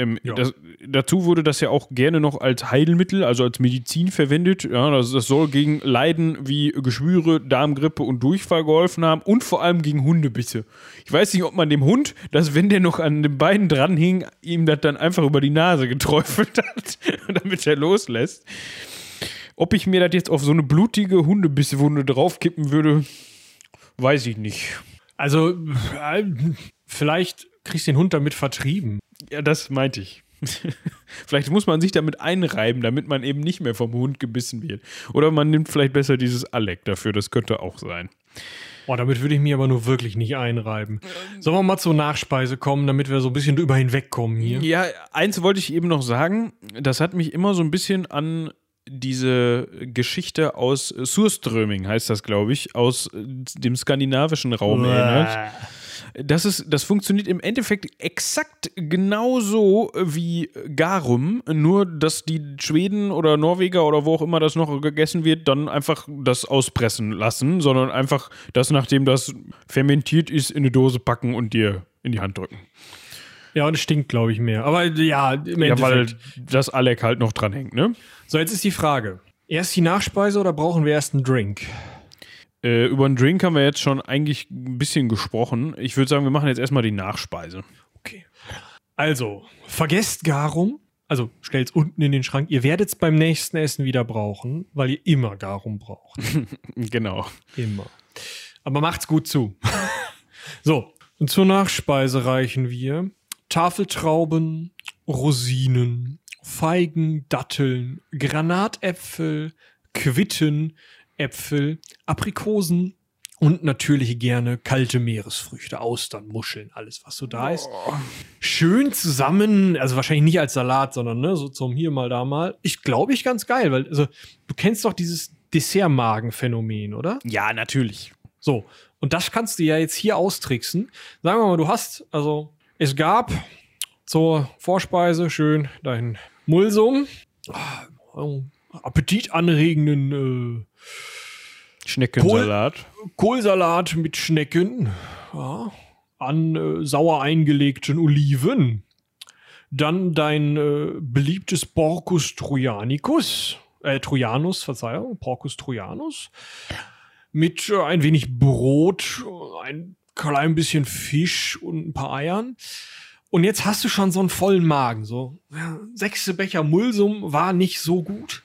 Ähm, Ja. das, dazu wurde das ja auch gerne noch als Heilmittel, also als Medizin verwendet. Ja, das, das soll gegen Leiden wie Geschwüre, Darmgrippe und Durchfall geholfen haben und vor allem gegen Hundebisse. Ich weiß nicht, ob man dem Hund, dass wenn der noch an den Beinen dran hing, ihm das dann einfach über die Nase geträufelt hat, damit er loslässt. Ob ich mir das jetzt auf so eine blutige Hundebissewunde draufkippen würde, weiß ich nicht. Also, äh, vielleicht kriegst du den Hund damit vertrieben. Ja, das meinte ich. vielleicht muss man sich damit einreiben, damit man eben nicht mehr vom Hund gebissen wird. Oder man nimmt vielleicht besser dieses Alec dafür, das könnte auch sein. Oh, damit würde ich mir aber nur wirklich nicht einreiben. Sollen wir mal zur Nachspeise kommen, damit wir so ein bisschen drüber hinwegkommen hier? Ja, eins wollte ich eben noch sagen, das hat mich immer so ein bisschen an diese Geschichte aus Surströming, heißt das, glaube ich, aus dem skandinavischen Raum erinnert. Das, ist, das funktioniert im Endeffekt exakt genauso wie Garum, nur dass die Schweden oder Norweger oder wo auch immer das noch gegessen wird, dann einfach das auspressen lassen, sondern einfach das, nachdem das fermentiert ist, in eine Dose packen und dir in die Hand drücken. Ja, und es stinkt, glaube ich, mehr. Aber ja, im Ja, weil das Alec halt noch dran hängt, ne? So, jetzt ist die Frage. Erst die Nachspeise oder brauchen wir erst einen Drink? Äh, über einen Drink haben wir jetzt schon eigentlich ein bisschen gesprochen. Ich würde sagen, wir machen jetzt erstmal die Nachspeise. Okay. Also, vergesst Garum. Also, stellt's unten in den Schrank. Ihr werdet's beim nächsten Essen wieder brauchen, weil ihr immer Garum braucht. Genau. Immer. Aber macht's gut zu. so, und zur Nachspeise reichen wir Tafeltrauben, Rosinen, Feigen, Datteln, Granatäpfel, Quitten, Äpfel, Aprikosen und natürlich gerne kalte Meeresfrüchte, Austern, Muscheln, alles was so da ist. Schön zusammen, also wahrscheinlich nicht als Salat, sondern ne, so zum hier mal da mal. Ich glaube ich ganz geil, weil also du kennst doch dieses Dessertmagen-Phänomen, oder? Ja, natürlich. So, und das kannst du ja jetzt hier austricksen. Sagen wir mal, du hast, also es gab zur Vorspeise schön dein Mulsum, oh, appetitanregenden Schneckensalat. äh, Kohlsalat mit Schnecken, ja, an äh, sauer eingelegten Oliven. Dann dein äh, beliebtes Porcus Trojanicus, äh, Trojanus, Verzeihung, Porcus Trojanus mit äh, ein wenig Brot, ein klein bisschen Fisch und ein paar Eiern. Und jetzt hast du schon so einen vollen Magen. So, ja, sechste Becher Mulsum war nicht so gut.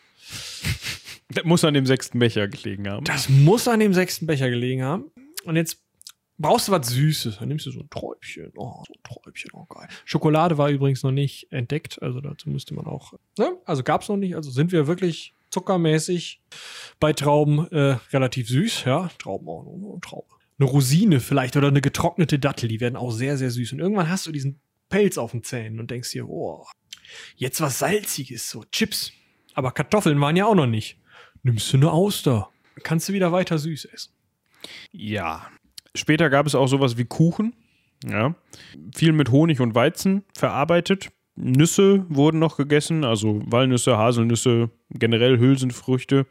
Das muss an dem sechsten Becher gelegen haben. Das muss an dem sechsten Becher gelegen haben. Und jetzt brauchst du was Süßes. Dann nimmst du so ein Träubchen. Oh, so ein Träubchen, oh geil. Schokolade war übrigens noch nicht entdeckt. Also dazu müsste man auch. Ne? Also gab es noch nicht. Also sind wir wirklich zuckermäßig bei Trauben äh, relativ süß. Ja, Trauben auch noch. Traube. Eine Rosine vielleicht oder eine getrocknete Dattel. Die werden auch sehr, sehr süß. Und irgendwann hast du diesen Pelz auf den Zähnen und denkst dir, oh, jetzt was Salziges, so Chips. Aber Kartoffeln waren ja auch noch nicht. Nimmst du eine Auster. Kannst du wieder weiter süß essen. Ja. Später gab es auch sowas wie Kuchen. Ja. Viel mit Honig und Weizen verarbeitet. Nüsse wurden noch gegessen, also Walnüsse, Haselnüsse, generell Hülsenfrüchte.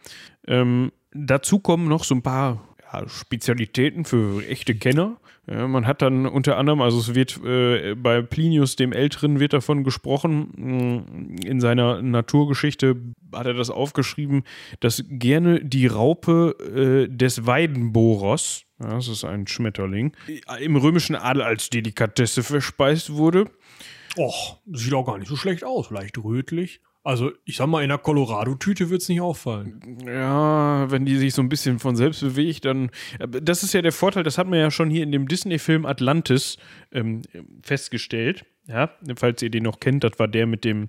Ähm, dazu kommen noch so ein paar Spezialitäten für echte Kenner. Ja, man hat dann unter anderem, also es wird äh, bei Plinius dem Älteren wird davon gesprochen, mh, in seiner Naturgeschichte hat er das aufgeschrieben, dass gerne die Raupe äh, des Weidenbohrers, ja, das ist ein Schmetterling, im römischen Adel als Delikatesse verspeist wurde. Och, sieht auch gar nicht so schlecht aus. Leicht rötlich. Also, ich sag mal, in der Colorado-Tüte wird es nicht auffallen. Ja, wenn die sich so ein bisschen von selbst bewegt, dann. Das ist ja der Vorteil, das hat man ja schon hier in dem Disney-Film Atlantis ähm, festgestellt. Ja, falls ihr den noch kennt, das war der mit dem.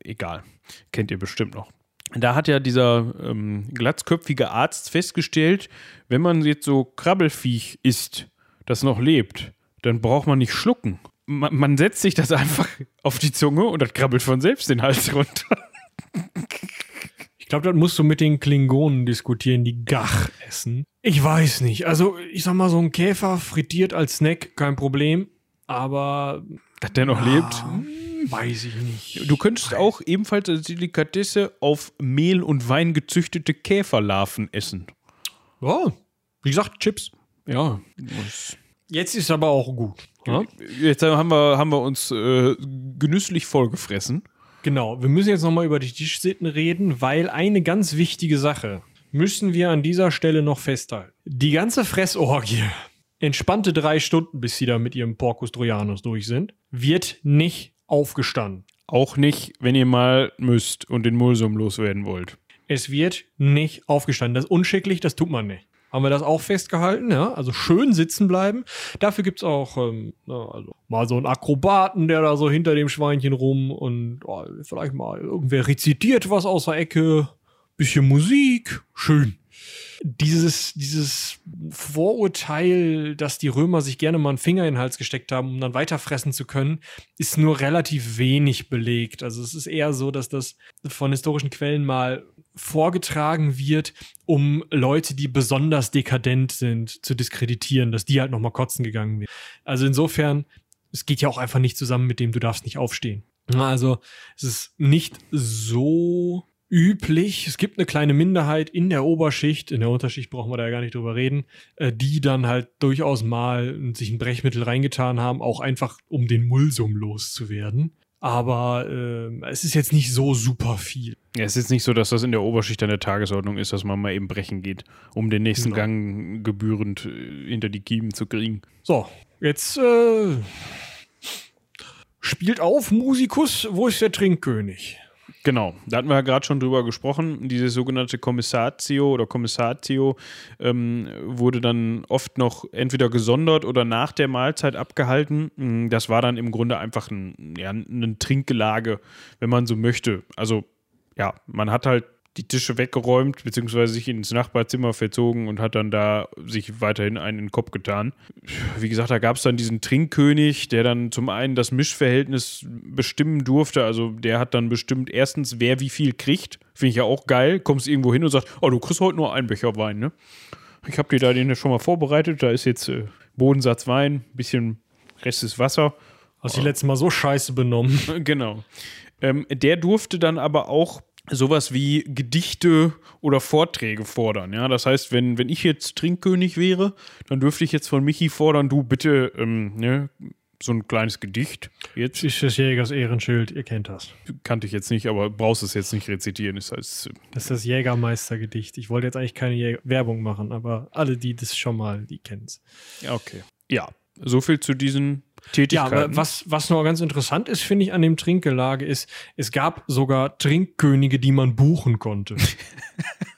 Egal, kennt ihr bestimmt noch. Da hat ja dieser ähm, glatzköpfige Arzt festgestellt, wenn man jetzt so Krabbelfiech isst, das noch lebt, dann braucht man nicht schlucken man, man setzt sich das einfach auf die Zunge und das krabbelt von selbst den Hals runter. Ich glaube, das musst du mit den Klingonen diskutieren, die Gach essen. Ich weiß nicht. Also, ich sag mal, so ein Käfer frittiert als Snack, kein Problem. Aber. Dass der noch na, lebt? Weiß ich nicht. Du könntest auch ebenfalls als Delikatesse auf Mehl und Wein gezüchtete Käferlarven essen. Ja, wie gesagt, Chips. Ja. Jetzt ist aber auch gut. Ja? Jetzt haben wir, haben wir uns äh, genüsslich vollgefressen. Genau, wir müssen jetzt nochmal über die Tischsitten reden, weil eine ganz wichtige Sache müssen wir an dieser Stelle noch festhalten. Die ganze Fressorgie, entspannte drei Stunden, bis sie da mit ihrem Porcus Trojanus durch sind, wird nicht aufgestanden. Auch nicht, wenn ihr mal müsst und den Mulsum loswerden wollt. Es wird nicht aufgestanden. Das ist unschicklich, das tut man nicht haben wir das auch festgehalten, ja. Also schön sitzen bleiben. Dafür gibt es auch ähm, also mal so einen Akrobaten, der da so hinter dem Schweinchen rum und oh, vielleicht mal irgendwer rezitiert was aus der Ecke, bisschen Musik, schön. Dieses, dieses Vorurteil, dass die Römer sich gerne mal einen Finger in den Hals gesteckt haben, um dann weiterfressen zu können, ist nur relativ wenig belegt. Also es ist eher so, dass das von historischen Quellen mal vorgetragen wird, um Leute, die besonders dekadent sind, zu diskreditieren, dass die halt nochmal kotzen gegangen werden. Also insofern, es geht ja auch einfach nicht zusammen mit dem, du darfst nicht aufstehen. Also es ist nicht so üblich. Es gibt eine kleine Minderheit in der Oberschicht, in der Unterschicht brauchen wir da ja gar nicht drüber reden, äh, die dann halt durchaus mal sich ein Brechmittel reingetan haben, auch einfach um den Mulsum loszuwerden aber äh, es ist jetzt nicht so super viel. Ja, es ist jetzt nicht so, dass das in der Oberschicht an der Tagesordnung ist, dass man mal eben brechen geht, um den nächsten genau. Gang gebührend äh, hinter die Kiemen zu kriegen. So, jetzt äh, spielt auf, Musikus, wo ist der Trinkkönig? Genau, da hatten wir ja gerade schon drüber gesprochen. Diese sogenannte Kommissatio oder Kommissatio ähm, wurde dann oft noch entweder gesondert oder nach der Mahlzeit abgehalten. Mm, das war dann im Grunde einfach ein, ja, ein Trinkgelage, wenn man so möchte. Also ja, man hat halt die Tische weggeräumt, beziehungsweise sich ins Nachbarzimmer verzogen und hat dann da sich weiterhin einen in den Kopf getan. Wie gesagt, da gab es dann diesen Trinkkönig, der dann zum einen das Mischverhältnis bestimmen durfte. Also der hat dann bestimmt erstens, wer wie viel kriegt. Finde ich ja auch geil. Kommst irgendwo hin und sagst, oh, du kriegst heute nur einen Becher Wein, ne? Ich habe dir da den schon mal vorbereitet. Da ist jetzt äh, Bodensatz Wein, bisschen Rest ist Wasser. Hast du oh. letztes Mal so scheiße benommen. genau. Ähm, der durfte dann aber auch sowas wie Gedichte oder Vorträge fordern. Ja, das heißt, wenn, wenn ich jetzt Trinkkönig wäre, dann dürfte ich jetzt von Michi fordern, du bitte, ähm, ne, so ein kleines Gedicht. Jetzt ist das Jägers Ehrenschild, ihr kennt das. Kannte ich jetzt nicht, aber brauchst es jetzt nicht rezitieren. Das, heißt, das ist das Jägermeistergedicht. Ich wollte jetzt eigentlich keine Jäger Werbung machen, aber alle, die das schon mal, die kennen es. Ja, okay. Ja, so viel zu diesen Tätigkeiten. Ja, was, was noch ganz interessant ist, finde ich, an dem Trinkgelage ist, es gab sogar Trinkkönige, die man buchen konnte.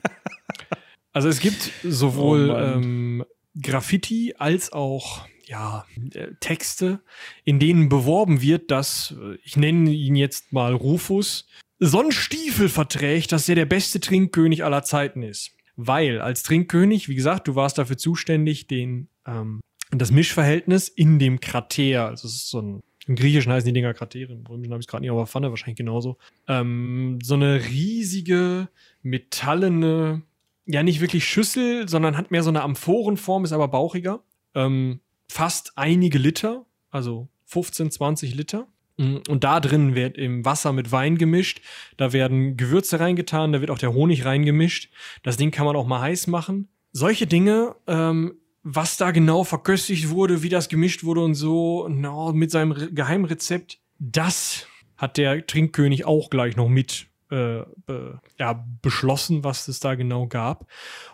also es gibt sowohl oh ähm, Graffiti als auch ja, äh, Texte, in denen beworben wird, dass, äh, ich nenne ihn jetzt mal Rufus, so einen Stiefel verträgt, dass er der beste Trinkkönig aller Zeiten ist. Weil als Trinkkönig, wie gesagt, du warst dafür zuständig, den ähm, das Mischverhältnis in dem Krater, also es ist so ein, im Griechischen heißen die Dinger Kratere, im Römischen habe ich es gerade nicht, aber Pfanne wahrscheinlich genauso. Ähm, so eine riesige, metallene, ja nicht wirklich Schüssel, sondern hat mehr so eine Amphorenform, ist aber bauchiger. Ähm, fast einige Liter, also 15, 20 Liter. Mm, und da drin wird im Wasser mit Wein gemischt. Da werden Gewürze reingetan, da wird auch der Honig reingemischt. Das Ding kann man auch mal heiß machen. Solche Dinge ähm, was da genau verköstigt wurde, wie das gemischt wurde und so, no, mit seinem Re Geheimrezept, das hat der Trinkkönig auch gleich noch mit äh, be, ja, beschlossen, was es da genau gab.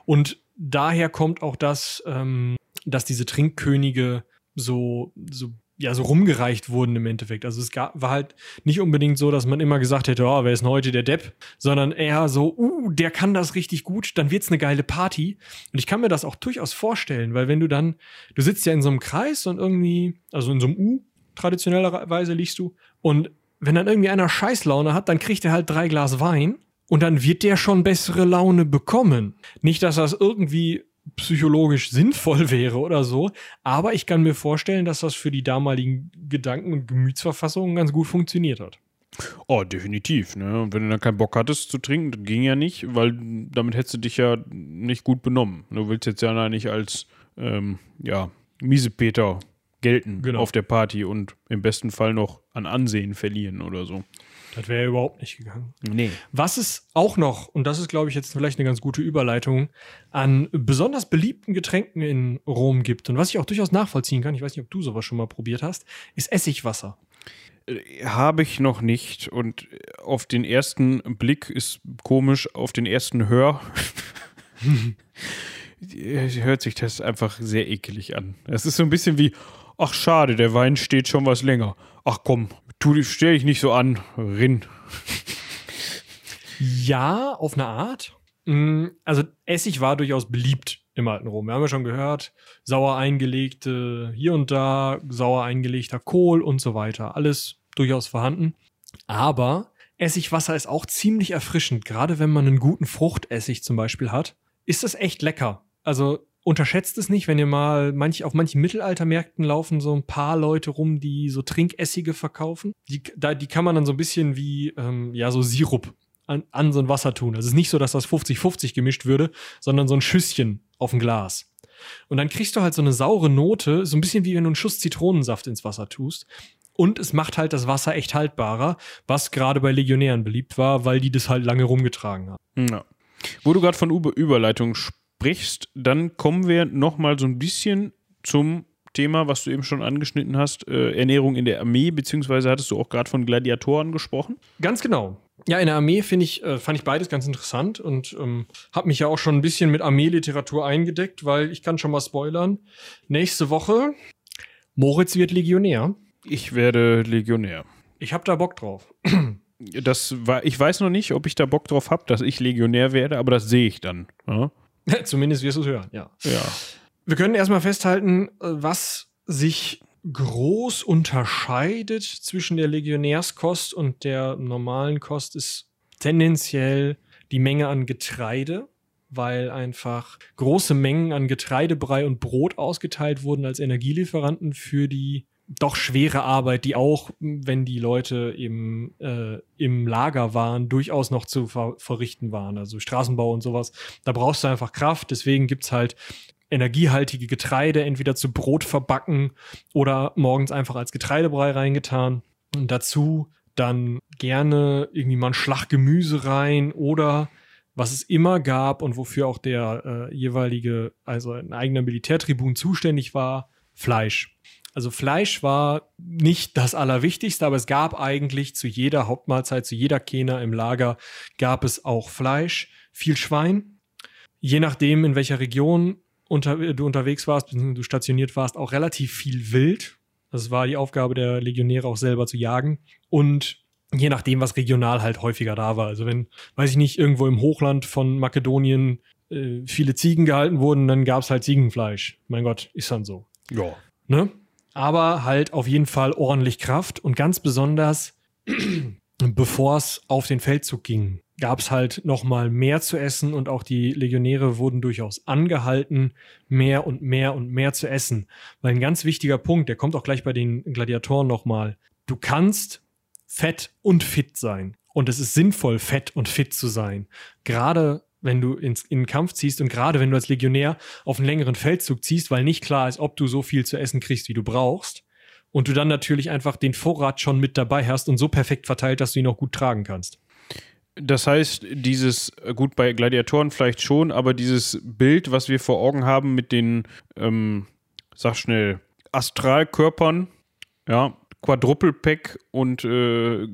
Und daher kommt auch das, ähm, dass diese Trinkkönige so, so ja, so rumgereicht wurden im Endeffekt. Also es gab, war halt nicht unbedingt so, dass man immer gesagt hätte, oh, wer ist denn heute der Depp, sondern eher so, uh, der kann das richtig gut, dann wird's eine geile Party. Und ich kann mir das auch durchaus vorstellen, weil wenn du dann, du sitzt ja in so einem Kreis und irgendwie, also in so einem U, traditionellerweise liegst du, und wenn dann irgendwie einer Scheißlaune hat, dann kriegt er halt drei Glas Wein und dann wird der schon bessere Laune bekommen. Nicht, dass das irgendwie psychologisch sinnvoll wäre oder so. Aber ich kann mir vorstellen, dass das für die damaligen Gedanken und Gemütsverfassungen ganz gut funktioniert hat. Oh, definitiv. Ne? Und wenn du dann keinen Bock hattest zu trinken, das ging ja nicht, weil damit hättest du dich ja nicht gut benommen. Du willst jetzt ja nicht als ähm, ja, Miesepeter gelten genau. auf der Party und im besten Fall noch an Ansehen verlieren oder so. Das wäre ja überhaupt nicht gegangen. Nee. Was es auch noch, und das ist, glaube ich, jetzt vielleicht eine ganz gute Überleitung, an besonders beliebten Getränken in Rom gibt und was ich auch durchaus nachvollziehen kann, ich weiß nicht, ob du sowas schon mal probiert hast, ist Essigwasser. Äh, habe ich noch nicht und auf den ersten Blick ist komisch, auf den ersten Hör hört sich das einfach sehr ekelig an. Es ist so ein bisschen wie, ach schade, der Wein steht schon was länger. Ach komm, tu, stell dich nicht so an, rinn. Ja, auf eine Art. Mm, also Essig war durchaus beliebt im alten Rom. Wir haben ja schon gehört, sauer eingelegte hier und da, sauer eingelegter Kohl und so weiter. Alles durchaus vorhanden. Aber Essigwasser ist auch ziemlich erfrischend. Gerade wenn man einen guten Fruchtessig zum Beispiel hat, ist das echt lecker. Also unterschätzt es nicht, wenn ihr mal manch, auf manchen Mittelaltermärkten laufen so ein paar Leute rum, die so Trinkessige verkaufen. Die, da, die kann man dann so ein bisschen wie, ähm, ja, so Sirup an, an so ein Wasser tun. Also es ist nicht so, dass das 50-50 gemischt würde, sondern so ein Schüsschen auf ein Glas. Und dann kriegst du halt so eine saure Note, so ein bisschen wie wenn du einen Schuss Zitronensaft ins Wasser tust. Und es macht halt das Wasser echt haltbarer, was gerade bei Legionären beliebt war, weil die das halt lange rumgetragen haben. Ja. Wo du gerade von Über Überleitung sprichst, sprichst, dann kommen wir nochmal so ein bisschen zum Thema, was du eben schon angeschnitten hast, äh, Ernährung in der Armee, beziehungsweise hattest du auch gerade von Gladiatoren gesprochen? Ganz genau. Ja, in der Armee finde ich, äh, fand ich beides ganz interessant und ähm, habe mich ja auch schon ein bisschen mit Armeeliteratur eingedeckt, weil ich kann schon mal spoilern. Nächste Woche, Moritz wird Legionär. Ich werde Legionär. Ich habe da Bock drauf. Das war, ich weiß noch nicht, ob ich da Bock drauf habe, dass ich Legionär werde, aber das sehe ich dann. Ja? Zumindest wirst du es hören, ja. Ja. Wir können erstmal festhalten, äh, was sich groß unterscheidet zwischen der Legionärskost und der normalen Kost ist tendenziell die Menge an Getreide, weil einfach große Mengen an Getreidebrei und Brot ausgeteilt wurden als Energielieferanten für die doch schwere Arbeit, die auch, wenn die Leute eben äh, im Lager waren, durchaus noch zu ver verrichten waren. Also Straßenbau und sowas. Da brauchst du einfach Kraft. Deswegen gibt's halt energiehaltige Getreide, entweder zu Brot verbacken oder morgens einfach als Getreidebrei reingetan. Und dazu dann gerne irgendwie mal ein Schlag Gemüse rein oder was es immer gab und wofür auch der äh, jeweilige, also ein eigener Militärtribun zuständig war, Fleisch. Also Fleisch war nicht das Allerwichtigste, aber es gab eigentlich zu jeder Hauptmahlzeit, zu jeder Kena im Lager gab es auch Fleisch, viel Schwein. Je nachdem, in welcher Region unter, du unterwegs warst, du stationiert warst, auch relativ viel Wild. Das war die Aufgabe der Legionäre auch selber zu jagen. Und je nachdem, was regional halt häufiger da war. Also wenn, weiß ich nicht, irgendwo im Hochland von Makedonien äh, viele Ziegen gehalten wurden, dann gab es halt Ziegenfleisch. Mein Gott, ist dann so. Ja. Ne? Aber halt auf jeden Fall ordentlich Kraft und ganz besonders bevor es auf den Feldzug ging, gab es halt noch mal mehr zu essen und auch die Legionäre wurden durchaus angehalten, mehr und mehr und mehr zu essen. Weil ein ganz wichtiger Punkt, der kommt auch gleich bei den Gladiatoren noch mal. Du kannst fett und fit sein. Und es ist sinnvoll, fett und fit zu sein. Gerade wenn du ins, in den Kampf ziehst und gerade wenn du als Legionär auf einen längeren Feldzug ziehst, weil nicht klar ist, ob du so viel zu essen kriegst, wie du brauchst. Und du dann natürlich einfach den Vorrat schon mit dabei hast und so perfekt verteilt, dass du ihn auch gut tragen kannst. Das heißt, dieses, gut, bei Gladiatoren vielleicht schon, aber dieses Bild, was wir vor Augen haben mit den, ähm, sag schnell, Astralkörpern, ja, Quadruple-Pack und äh,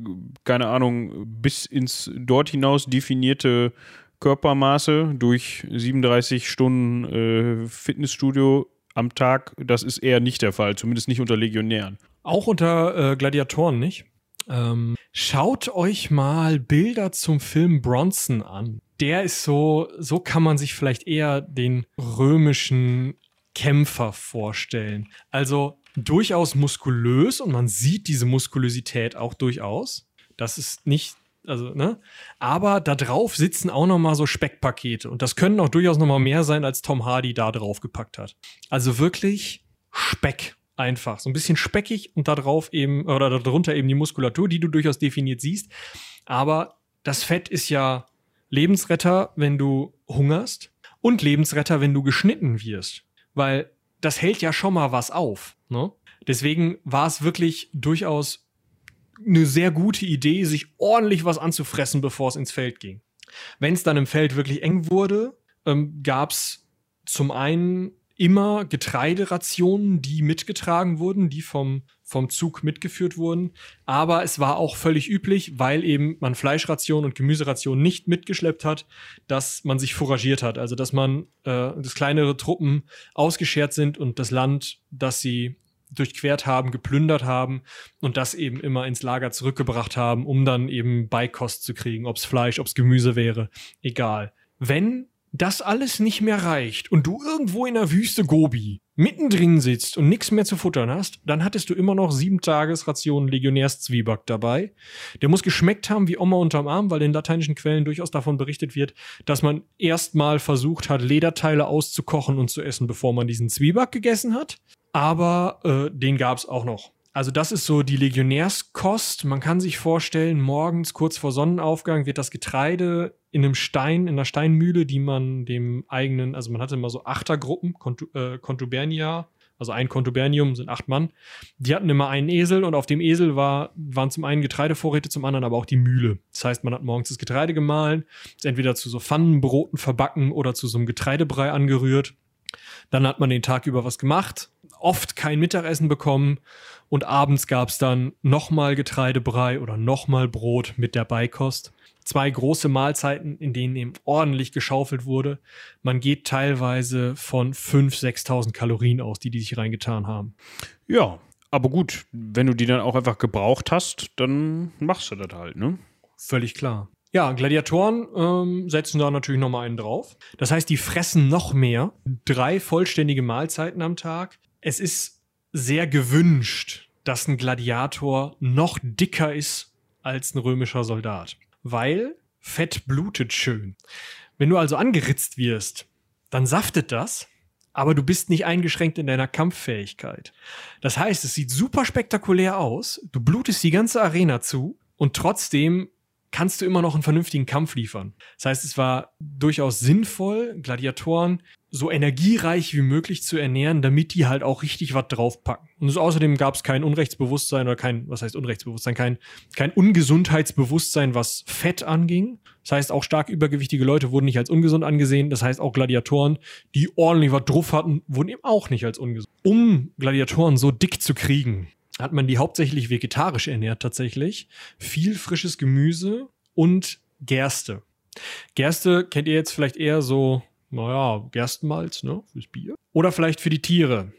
keine Ahnung, bis ins dort hinaus definierte Körpermaße durch 37 Stunden äh, Fitnessstudio am Tag, das ist eher nicht der Fall, zumindest nicht unter Legionären. Auch unter äh, Gladiatoren, nicht? Ähm, schaut euch mal Bilder zum Film Bronson an. Der ist so, so kann man sich vielleicht eher den römischen Kämpfer vorstellen. Also durchaus muskulös und man sieht diese Muskulosität auch durchaus. Das ist nicht, also, ne? Aber da drauf sitzen auch noch mal so Speckpakete und das können auch durchaus noch mal mehr sein, als Tom Hardy da drauf gepackt hat. Also wirklich Speck einfach. So ein bisschen speckig und da drauf eben, oder darunter eben die Muskulatur, die du durchaus definiert siehst. Aber das Fett ist ja Lebensretter, wenn du hungerst und Lebensretter, wenn du geschnitten wirst. Weil das hält ja schon mal was auf. Ne? Deswegen war es wirklich durchaus eine sehr gute Idee, sich ordentlich was anzufressen, bevor es ins Feld ging. Wenn es dann im Feld wirklich eng wurde, ähm, gab es zum einen immer Getreiderationen, die mitgetragen wurden, die vom, vom Zug mitgeführt wurden. Aber es war auch völlig üblich, weil eben man Fleischrationen und Gemüserationen nicht mitgeschleppt hat, dass man sich fouragiert hat. Also dass man, äh, dass kleinere Truppen ausgeschert sind und das Land, das sie durchquert haben, geplündert haben und das eben immer ins Lager zurückgebracht haben, um dann eben Beikost zu kriegen, ob's Fleisch, ob's Gemüse wäre, egal. Wenn das alles nicht mehr reicht und du irgendwo in der Wüste Gobi mittendrin sitzt und nichts mehr zu futtern hast, dann hattest du immer noch sieben Tagesrationen Legionärszwieback dabei. Der muss geschmeckt haben wie Oma unterm Arm, weil in lateinischen Quellen durchaus davon berichtet wird, dass man erstmal versucht hat, Lederteile auszukochen und zu essen, bevor man diesen Zwieback gegessen hat. Aber äh, den gab's auch noch. Also das ist so die Legionärskost. Man kann sich vorstellen, morgens kurz vor Sonnenaufgang wird das Getreide in einem Stein, in einer Steinmühle, die man dem eigenen, also man hatte immer so Achtergruppen, Kontu, äh, Contubernia, also ein Contubernium sind acht Mann. Die hatten immer einen Esel und auf dem Esel war, waren zum einen Getreidevorräte, zum anderen aber auch die Mühle. Das heißt, man hat morgens das Getreide gemahlen, ist entweder zu so Pfannenbroten verbacken oder zu so einem Getreidebrei angerührt. Dann hat man den Tag über was gemacht, oft kein Mittagessen bekommen und abends gab es dann nochmal Getreidebrei oder nochmal Brot mit der Beikost. Zwei große Mahlzeiten, in denen eben ordentlich geschaufelt wurde. Man geht teilweise von 5.000, 6.000 Kalorien aus, die die sich reingetan haben. Ja, aber gut, wenn du die dann auch einfach gebraucht hast, dann machst du das halt, ne? Völlig klar. Ja, Gladiatoren ähm, setzen da natürlich nochmal einen drauf. Das heißt, die fressen noch mehr. Drei vollständige Mahlzeiten am Tag. Es ist sehr gewünscht, dass ein Gladiator noch dicker ist als ein römischer Soldat. Weil Fett blutet schön. Wenn du also angeritzt wirst, dann saftet das, aber du bist nicht eingeschränkt in deiner Kampffähigkeit. Das heißt, es sieht super spektakulär aus, du blutest die ganze Arena zu und trotzdem kannst du immer noch einen vernünftigen Kampf liefern. Das heißt, es war durchaus sinnvoll, Gladiatoren so energiereich wie möglich zu ernähren, damit die halt auch richtig was draufpacken. Und so, außerdem gab es kein Unrechtsbewusstsein oder kein, was heißt Unrechtsbewusstsein, kein, kein Ungesundheitsbewusstsein, was Fett anging. Das heißt, auch stark übergewichtige Leute wurden nicht als ungesund angesehen. Das heißt, auch Gladiatoren, die ordentlich was drauf hatten, wurden eben auch nicht als ungesund. Um Gladiatoren so dick zu kriegen, hat man die hauptsächlich vegetarisch ernährt tatsächlich. Viel frisches Gemüse und Gerste. Gerste kennt ihr jetzt vielleicht eher so naja, Gerstenmalz, ne, fürs Bier. Oder vielleicht für die Tiere.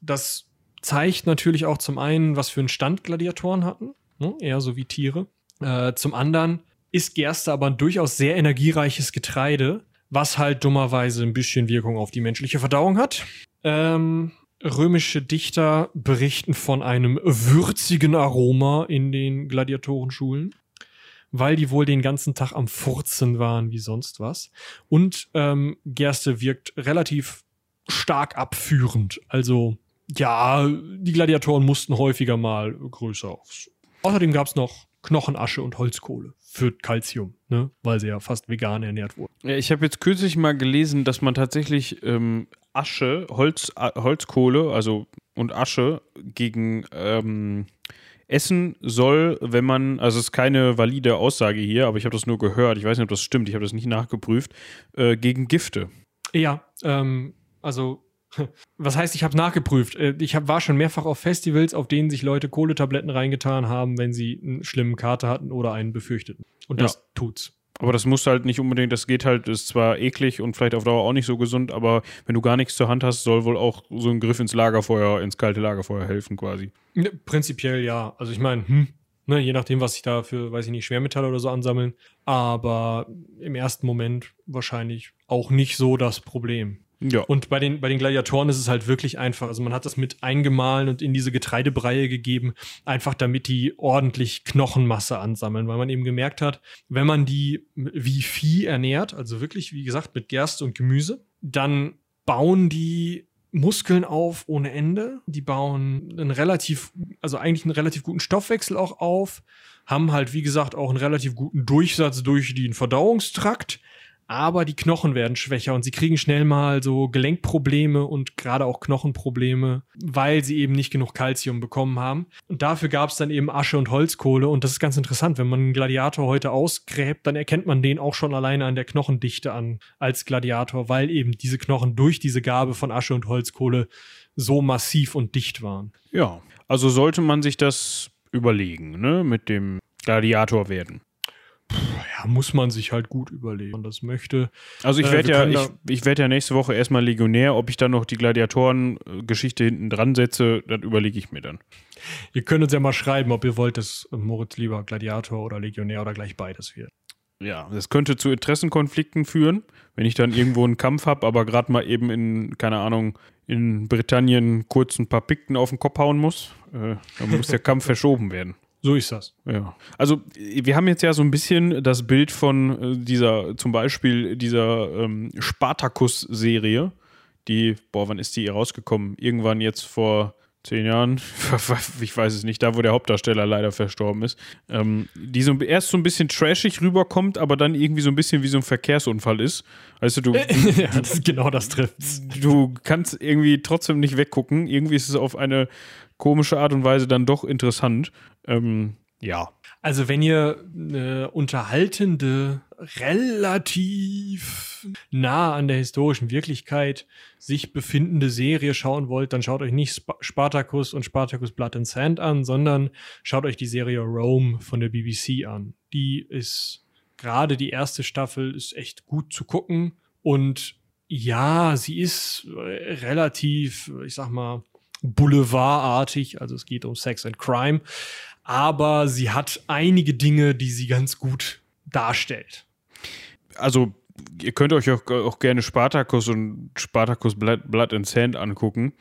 Das zeigt natürlich auch zum einen, was für einen Stand Gladiatoren hatten, ne, eher so wie Tiere. Äh, zum anderen ist Gerste aber ein durchaus sehr energiereiches Getreide, was halt dummerweise ein bisschen Wirkung auf die menschliche Verdauung hat. Ähm, römische Dichter berichten von einem würzigen Aroma in den Gladiatorenschulen weil die wohl den ganzen Tag am Furzen waren wie sonst was. Und ähm, Gerste wirkt relativ stark abführend. Also ja, die Gladiatoren mussten häufiger mal größer aufs. Außerdem gab es noch Knochenasche und Holzkohle für Calcium, ne? weil sie ja fast vegan ernährt wurden. Ja, ich habe jetzt kürzlich mal gelesen, dass man tatsächlich ähm, Asche, Holz, Holzkohle, also und Asche gegen ähm, essen soll, wenn man, also es ist keine valide Aussage hier, aber ich habe das nur gehört, ich weiß nicht, ob das stimmt, ich habe das nicht nachgeprüft, äh, gegen Gifte. Ja, ähm, also was heißt, ich habe nachgeprüft? Äh, ich hab, war schon mehrfach auf Festivals, auf denen sich Leute Kohletabletten reingetan haben, wenn sie einen schlimmen Kater hatten oder einen befürchteten. Und das ja. tut's. Aber das muss halt nicht unbedingt, das geht halt, ist zwar eklig und vielleicht auf Dauer auch nicht so gesund, aber wenn du gar nichts zur Hand hast, soll wohl auch so ein Griff ins Lagerfeuer, ins kalte Lagerfeuer helfen quasi. Prinzipiell ja. Also ich meine, hm, ne, je nachdem, was sich da für, weiß ich nicht, Schwermetalle oder so ansammeln. Aber im ersten Moment wahrscheinlich auch nicht so das Problem. Ja. Und bei den, bei den Gladiatoren ist es halt wirklich einfach. Also man hat das mit eingemahlen und in diese Getreidebreie gegeben, einfach damit die ordentlich Knochenmasse ansammeln, weil man eben gemerkt hat, wenn man die wie Vieh ernährt, also wirklich, wie gesagt, mit Gerste und Gemüse, dann bauen die Muskeln auf ohne Ende. Die bauen einen relativ, also eigentlich einen relativ guten Stoffwechsel auch auf, haben halt, wie gesagt, auch einen relativ guten Durchsatz durch den Verdauungstrakt aber die Knochen werden schwächer und sie kriegen schnell mal so Gelenkprobleme und gerade auch Knochenprobleme, weil sie eben nicht genug Kalzium bekommen haben. Und dafür gab es dann eben Asche und Holzkohle und das ist ganz interessant. Wenn man einen Gladiator heute ausgräbt, dann erkennt man den auch schon alleine an der Knochendichte an als Gladiator, weil eben diese Knochen durch diese Gabe von Asche und Holzkohle so massiv und dicht waren. Ja, also sollte man sich das überlegen, ne, mit dem Gladiator werden ja, muss man sich halt gut überlegen, wenn man das möchte. Also ich werde äh, ja, ich, ich werde ja nächste Woche erstmal Legionär. Ob ich dann noch die Gladiatoren-Geschichte hinten dran setze, das überlege ich mir dann. Ihr könnt uns ja mal schreiben, ob ihr wollt, dass Moritz lieber Gladiator oder Legionär oder gleich beides wird. Ja, das könnte zu Interessenkonflikten führen, wenn ich dann irgendwo einen Kampf habe, aber gerade mal eben in, keine Ahnung, in Britannien kurz ein paar Pikten auf den Kopf hauen muss. Äh, dann muss der Kampf verschoben werden. So ist das. Ja. Also wir haben jetzt ja so ein bisschen das Bild von äh, dieser, zum Beispiel dieser ähm, Spartacus-Serie, die, boah, wann ist die rausgekommen? Irgendwann jetzt vor zehn Jahren, ich weiß es nicht, da wo der Hauptdarsteller leider verstorben ist, ähm, die so erst so ein bisschen trashig rüberkommt, aber dann irgendwie so ein bisschen wie so ein Verkehrsunfall ist. Weißt du, du, ja, das genau das trifft. Du kannst irgendwie trotzdem nicht weggucken. Irgendwie ist es auf eine komische Art und Weise dann doch interessant. Ähm, ja. Also wenn ihr eine unterhaltende, relativ nah an der historischen Wirklichkeit sich befindende Serie schauen wollt, dann schaut euch nicht Sp Spartacus und Spartacus Blood and Sand an, sondern schaut euch die Serie Rome von der BBC an. Die ist gerade die erste Staffel ist echt gut zu gucken und ja, sie ist relativ, ich sag mal, boulevardartig, also es geht um Sex and Crime, aber sie hat einige Dinge, die sie ganz gut darstellt. Also ihr könnt euch auch, auch gerne Spartacus und Spartacus Blood, Blood and Sand angucken.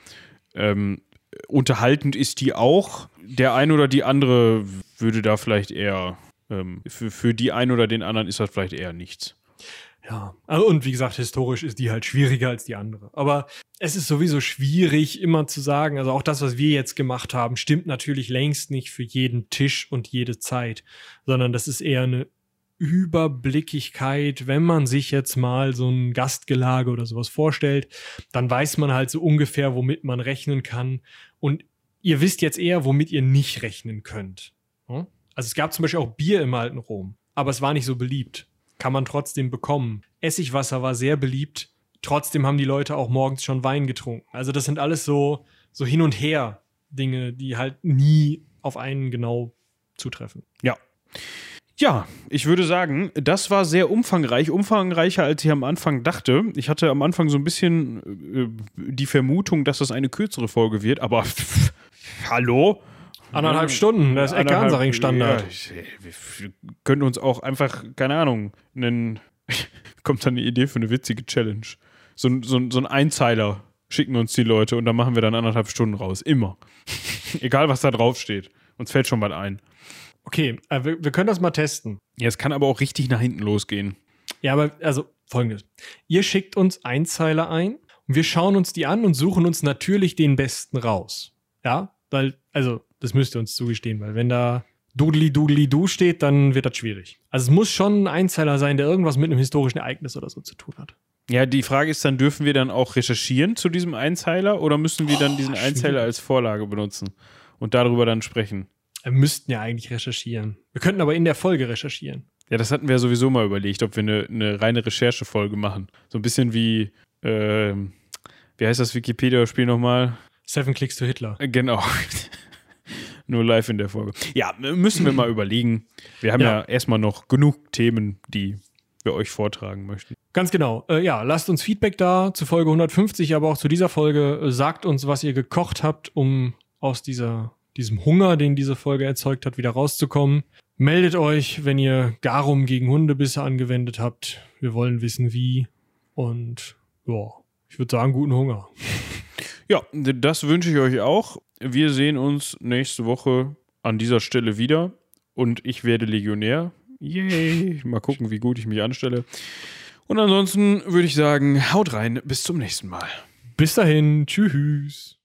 Ähm, unterhaltend ist die auch. Der ein oder die andere würde da vielleicht eher, ähm, für, für die einen oder den anderen ist das vielleicht eher nichts. Ja, also, und wie gesagt, historisch ist die halt schwieriger als die andere. Aber es ist sowieso schwierig, immer zu sagen, also auch das, was wir jetzt gemacht haben, stimmt natürlich längst nicht für jeden Tisch und jede Zeit, sondern das ist eher eine Überblickigkeit, wenn man sich jetzt mal so ein Gastgelage oder sowas vorstellt, dann weiß man halt so ungefähr, womit man rechnen kann. Und ihr wisst jetzt eher, womit ihr nicht rechnen könnt. Also es gab zum Beispiel auch Bier im alten Rom, aber es war nicht so beliebt kann man trotzdem bekommen. Essigwasser war sehr beliebt. Trotzdem haben die Leute auch morgens schon Wein getrunken. Also das sind alles so, so hin und her Dinge, die halt nie auf einen genau zutreffen. Ja. Ja, ich würde sagen, das war sehr umfangreich, umfangreicher als ich am Anfang dachte. Ich hatte am Anfang so ein bisschen äh, die Vermutung, dass das eine kürzere Folge wird, aber pff, hallo? Anderthalb Stunden, das ist Ecke Hansaring Standard. Ja, wir können uns auch einfach, keine Ahnung, nennen. Kommt dann eine Idee für eine witzige Challenge. So, so, so ein Einzeiler schicken uns die Leute und dann machen wir dann anderthalb Stunden raus. Immer. Egal, was da drauf steht. Uns fällt schon mal ein. Okay, äh, wir, wir können das mal testen. Ja, es kann aber auch richtig nach hinten losgehen. Ja, aber also folgendes. Ihr schickt uns Einzeiler ein und wir schauen uns die an und suchen uns natürlich den besten raus. Ja, weil, also das müsst ihr uns zugestehen, weil wenn da Dudli Dudli Du steht, dann wird das schwierig. Also es muss schon ein Einzeiler sein, der irgendwas mit einem historischen Ereignis oder so zu tun hat. Ja, die Frage ist dann, dürfen wir dann auch recherchieren zu diesem Einzeiler oder müssen wir dann oh, diesen Einzeiler als Vorlage benutzen und darüber dann sprechen? Wir müssten ja eigentlich recherchieren. Wir könnten aber in der Folge recherchieren. Ja, das hatten wir sowieso mal überlegt, ob wir eine, eine reine Recherchefolge machen. So ein bisschen wie, äh, wie heißt das Wikipedia-Spiel nochmal? Seven Clicks to Hitler. Genau. Nur live in der Folge. Ja, müssen wir mal überlegen. Wir haben ja, ja erstmal noch genug Themen, die wir euch vortragen möchten. Ganz genau. Äh, ja, lasst uns Feedback da zu Folge 150, aber auch zu dieser Folge. Äh, sagt uns, was ihr gekocht habt, um aus dieser, diesem Hunger, den diese Folge erzeugt hat, wieder rauszukommen. Meldet euch, wenn ihr Garum gegen Hundebisse angewendet habt. Wir wollen wissen, wie. Und ja, ich würde sagen, guten Hunger. Ja, das wünsche ich euch auch. Wir sehen uns nächste Woche an dieser Stelle wieder. Und ich werde Legionär. Yay. Mal gucken, wie gut ich mich anstelle. Und ansonsten würde ich sagen, haut rein. Bis zum nächsten Mal. Bis dahin. Tschüss.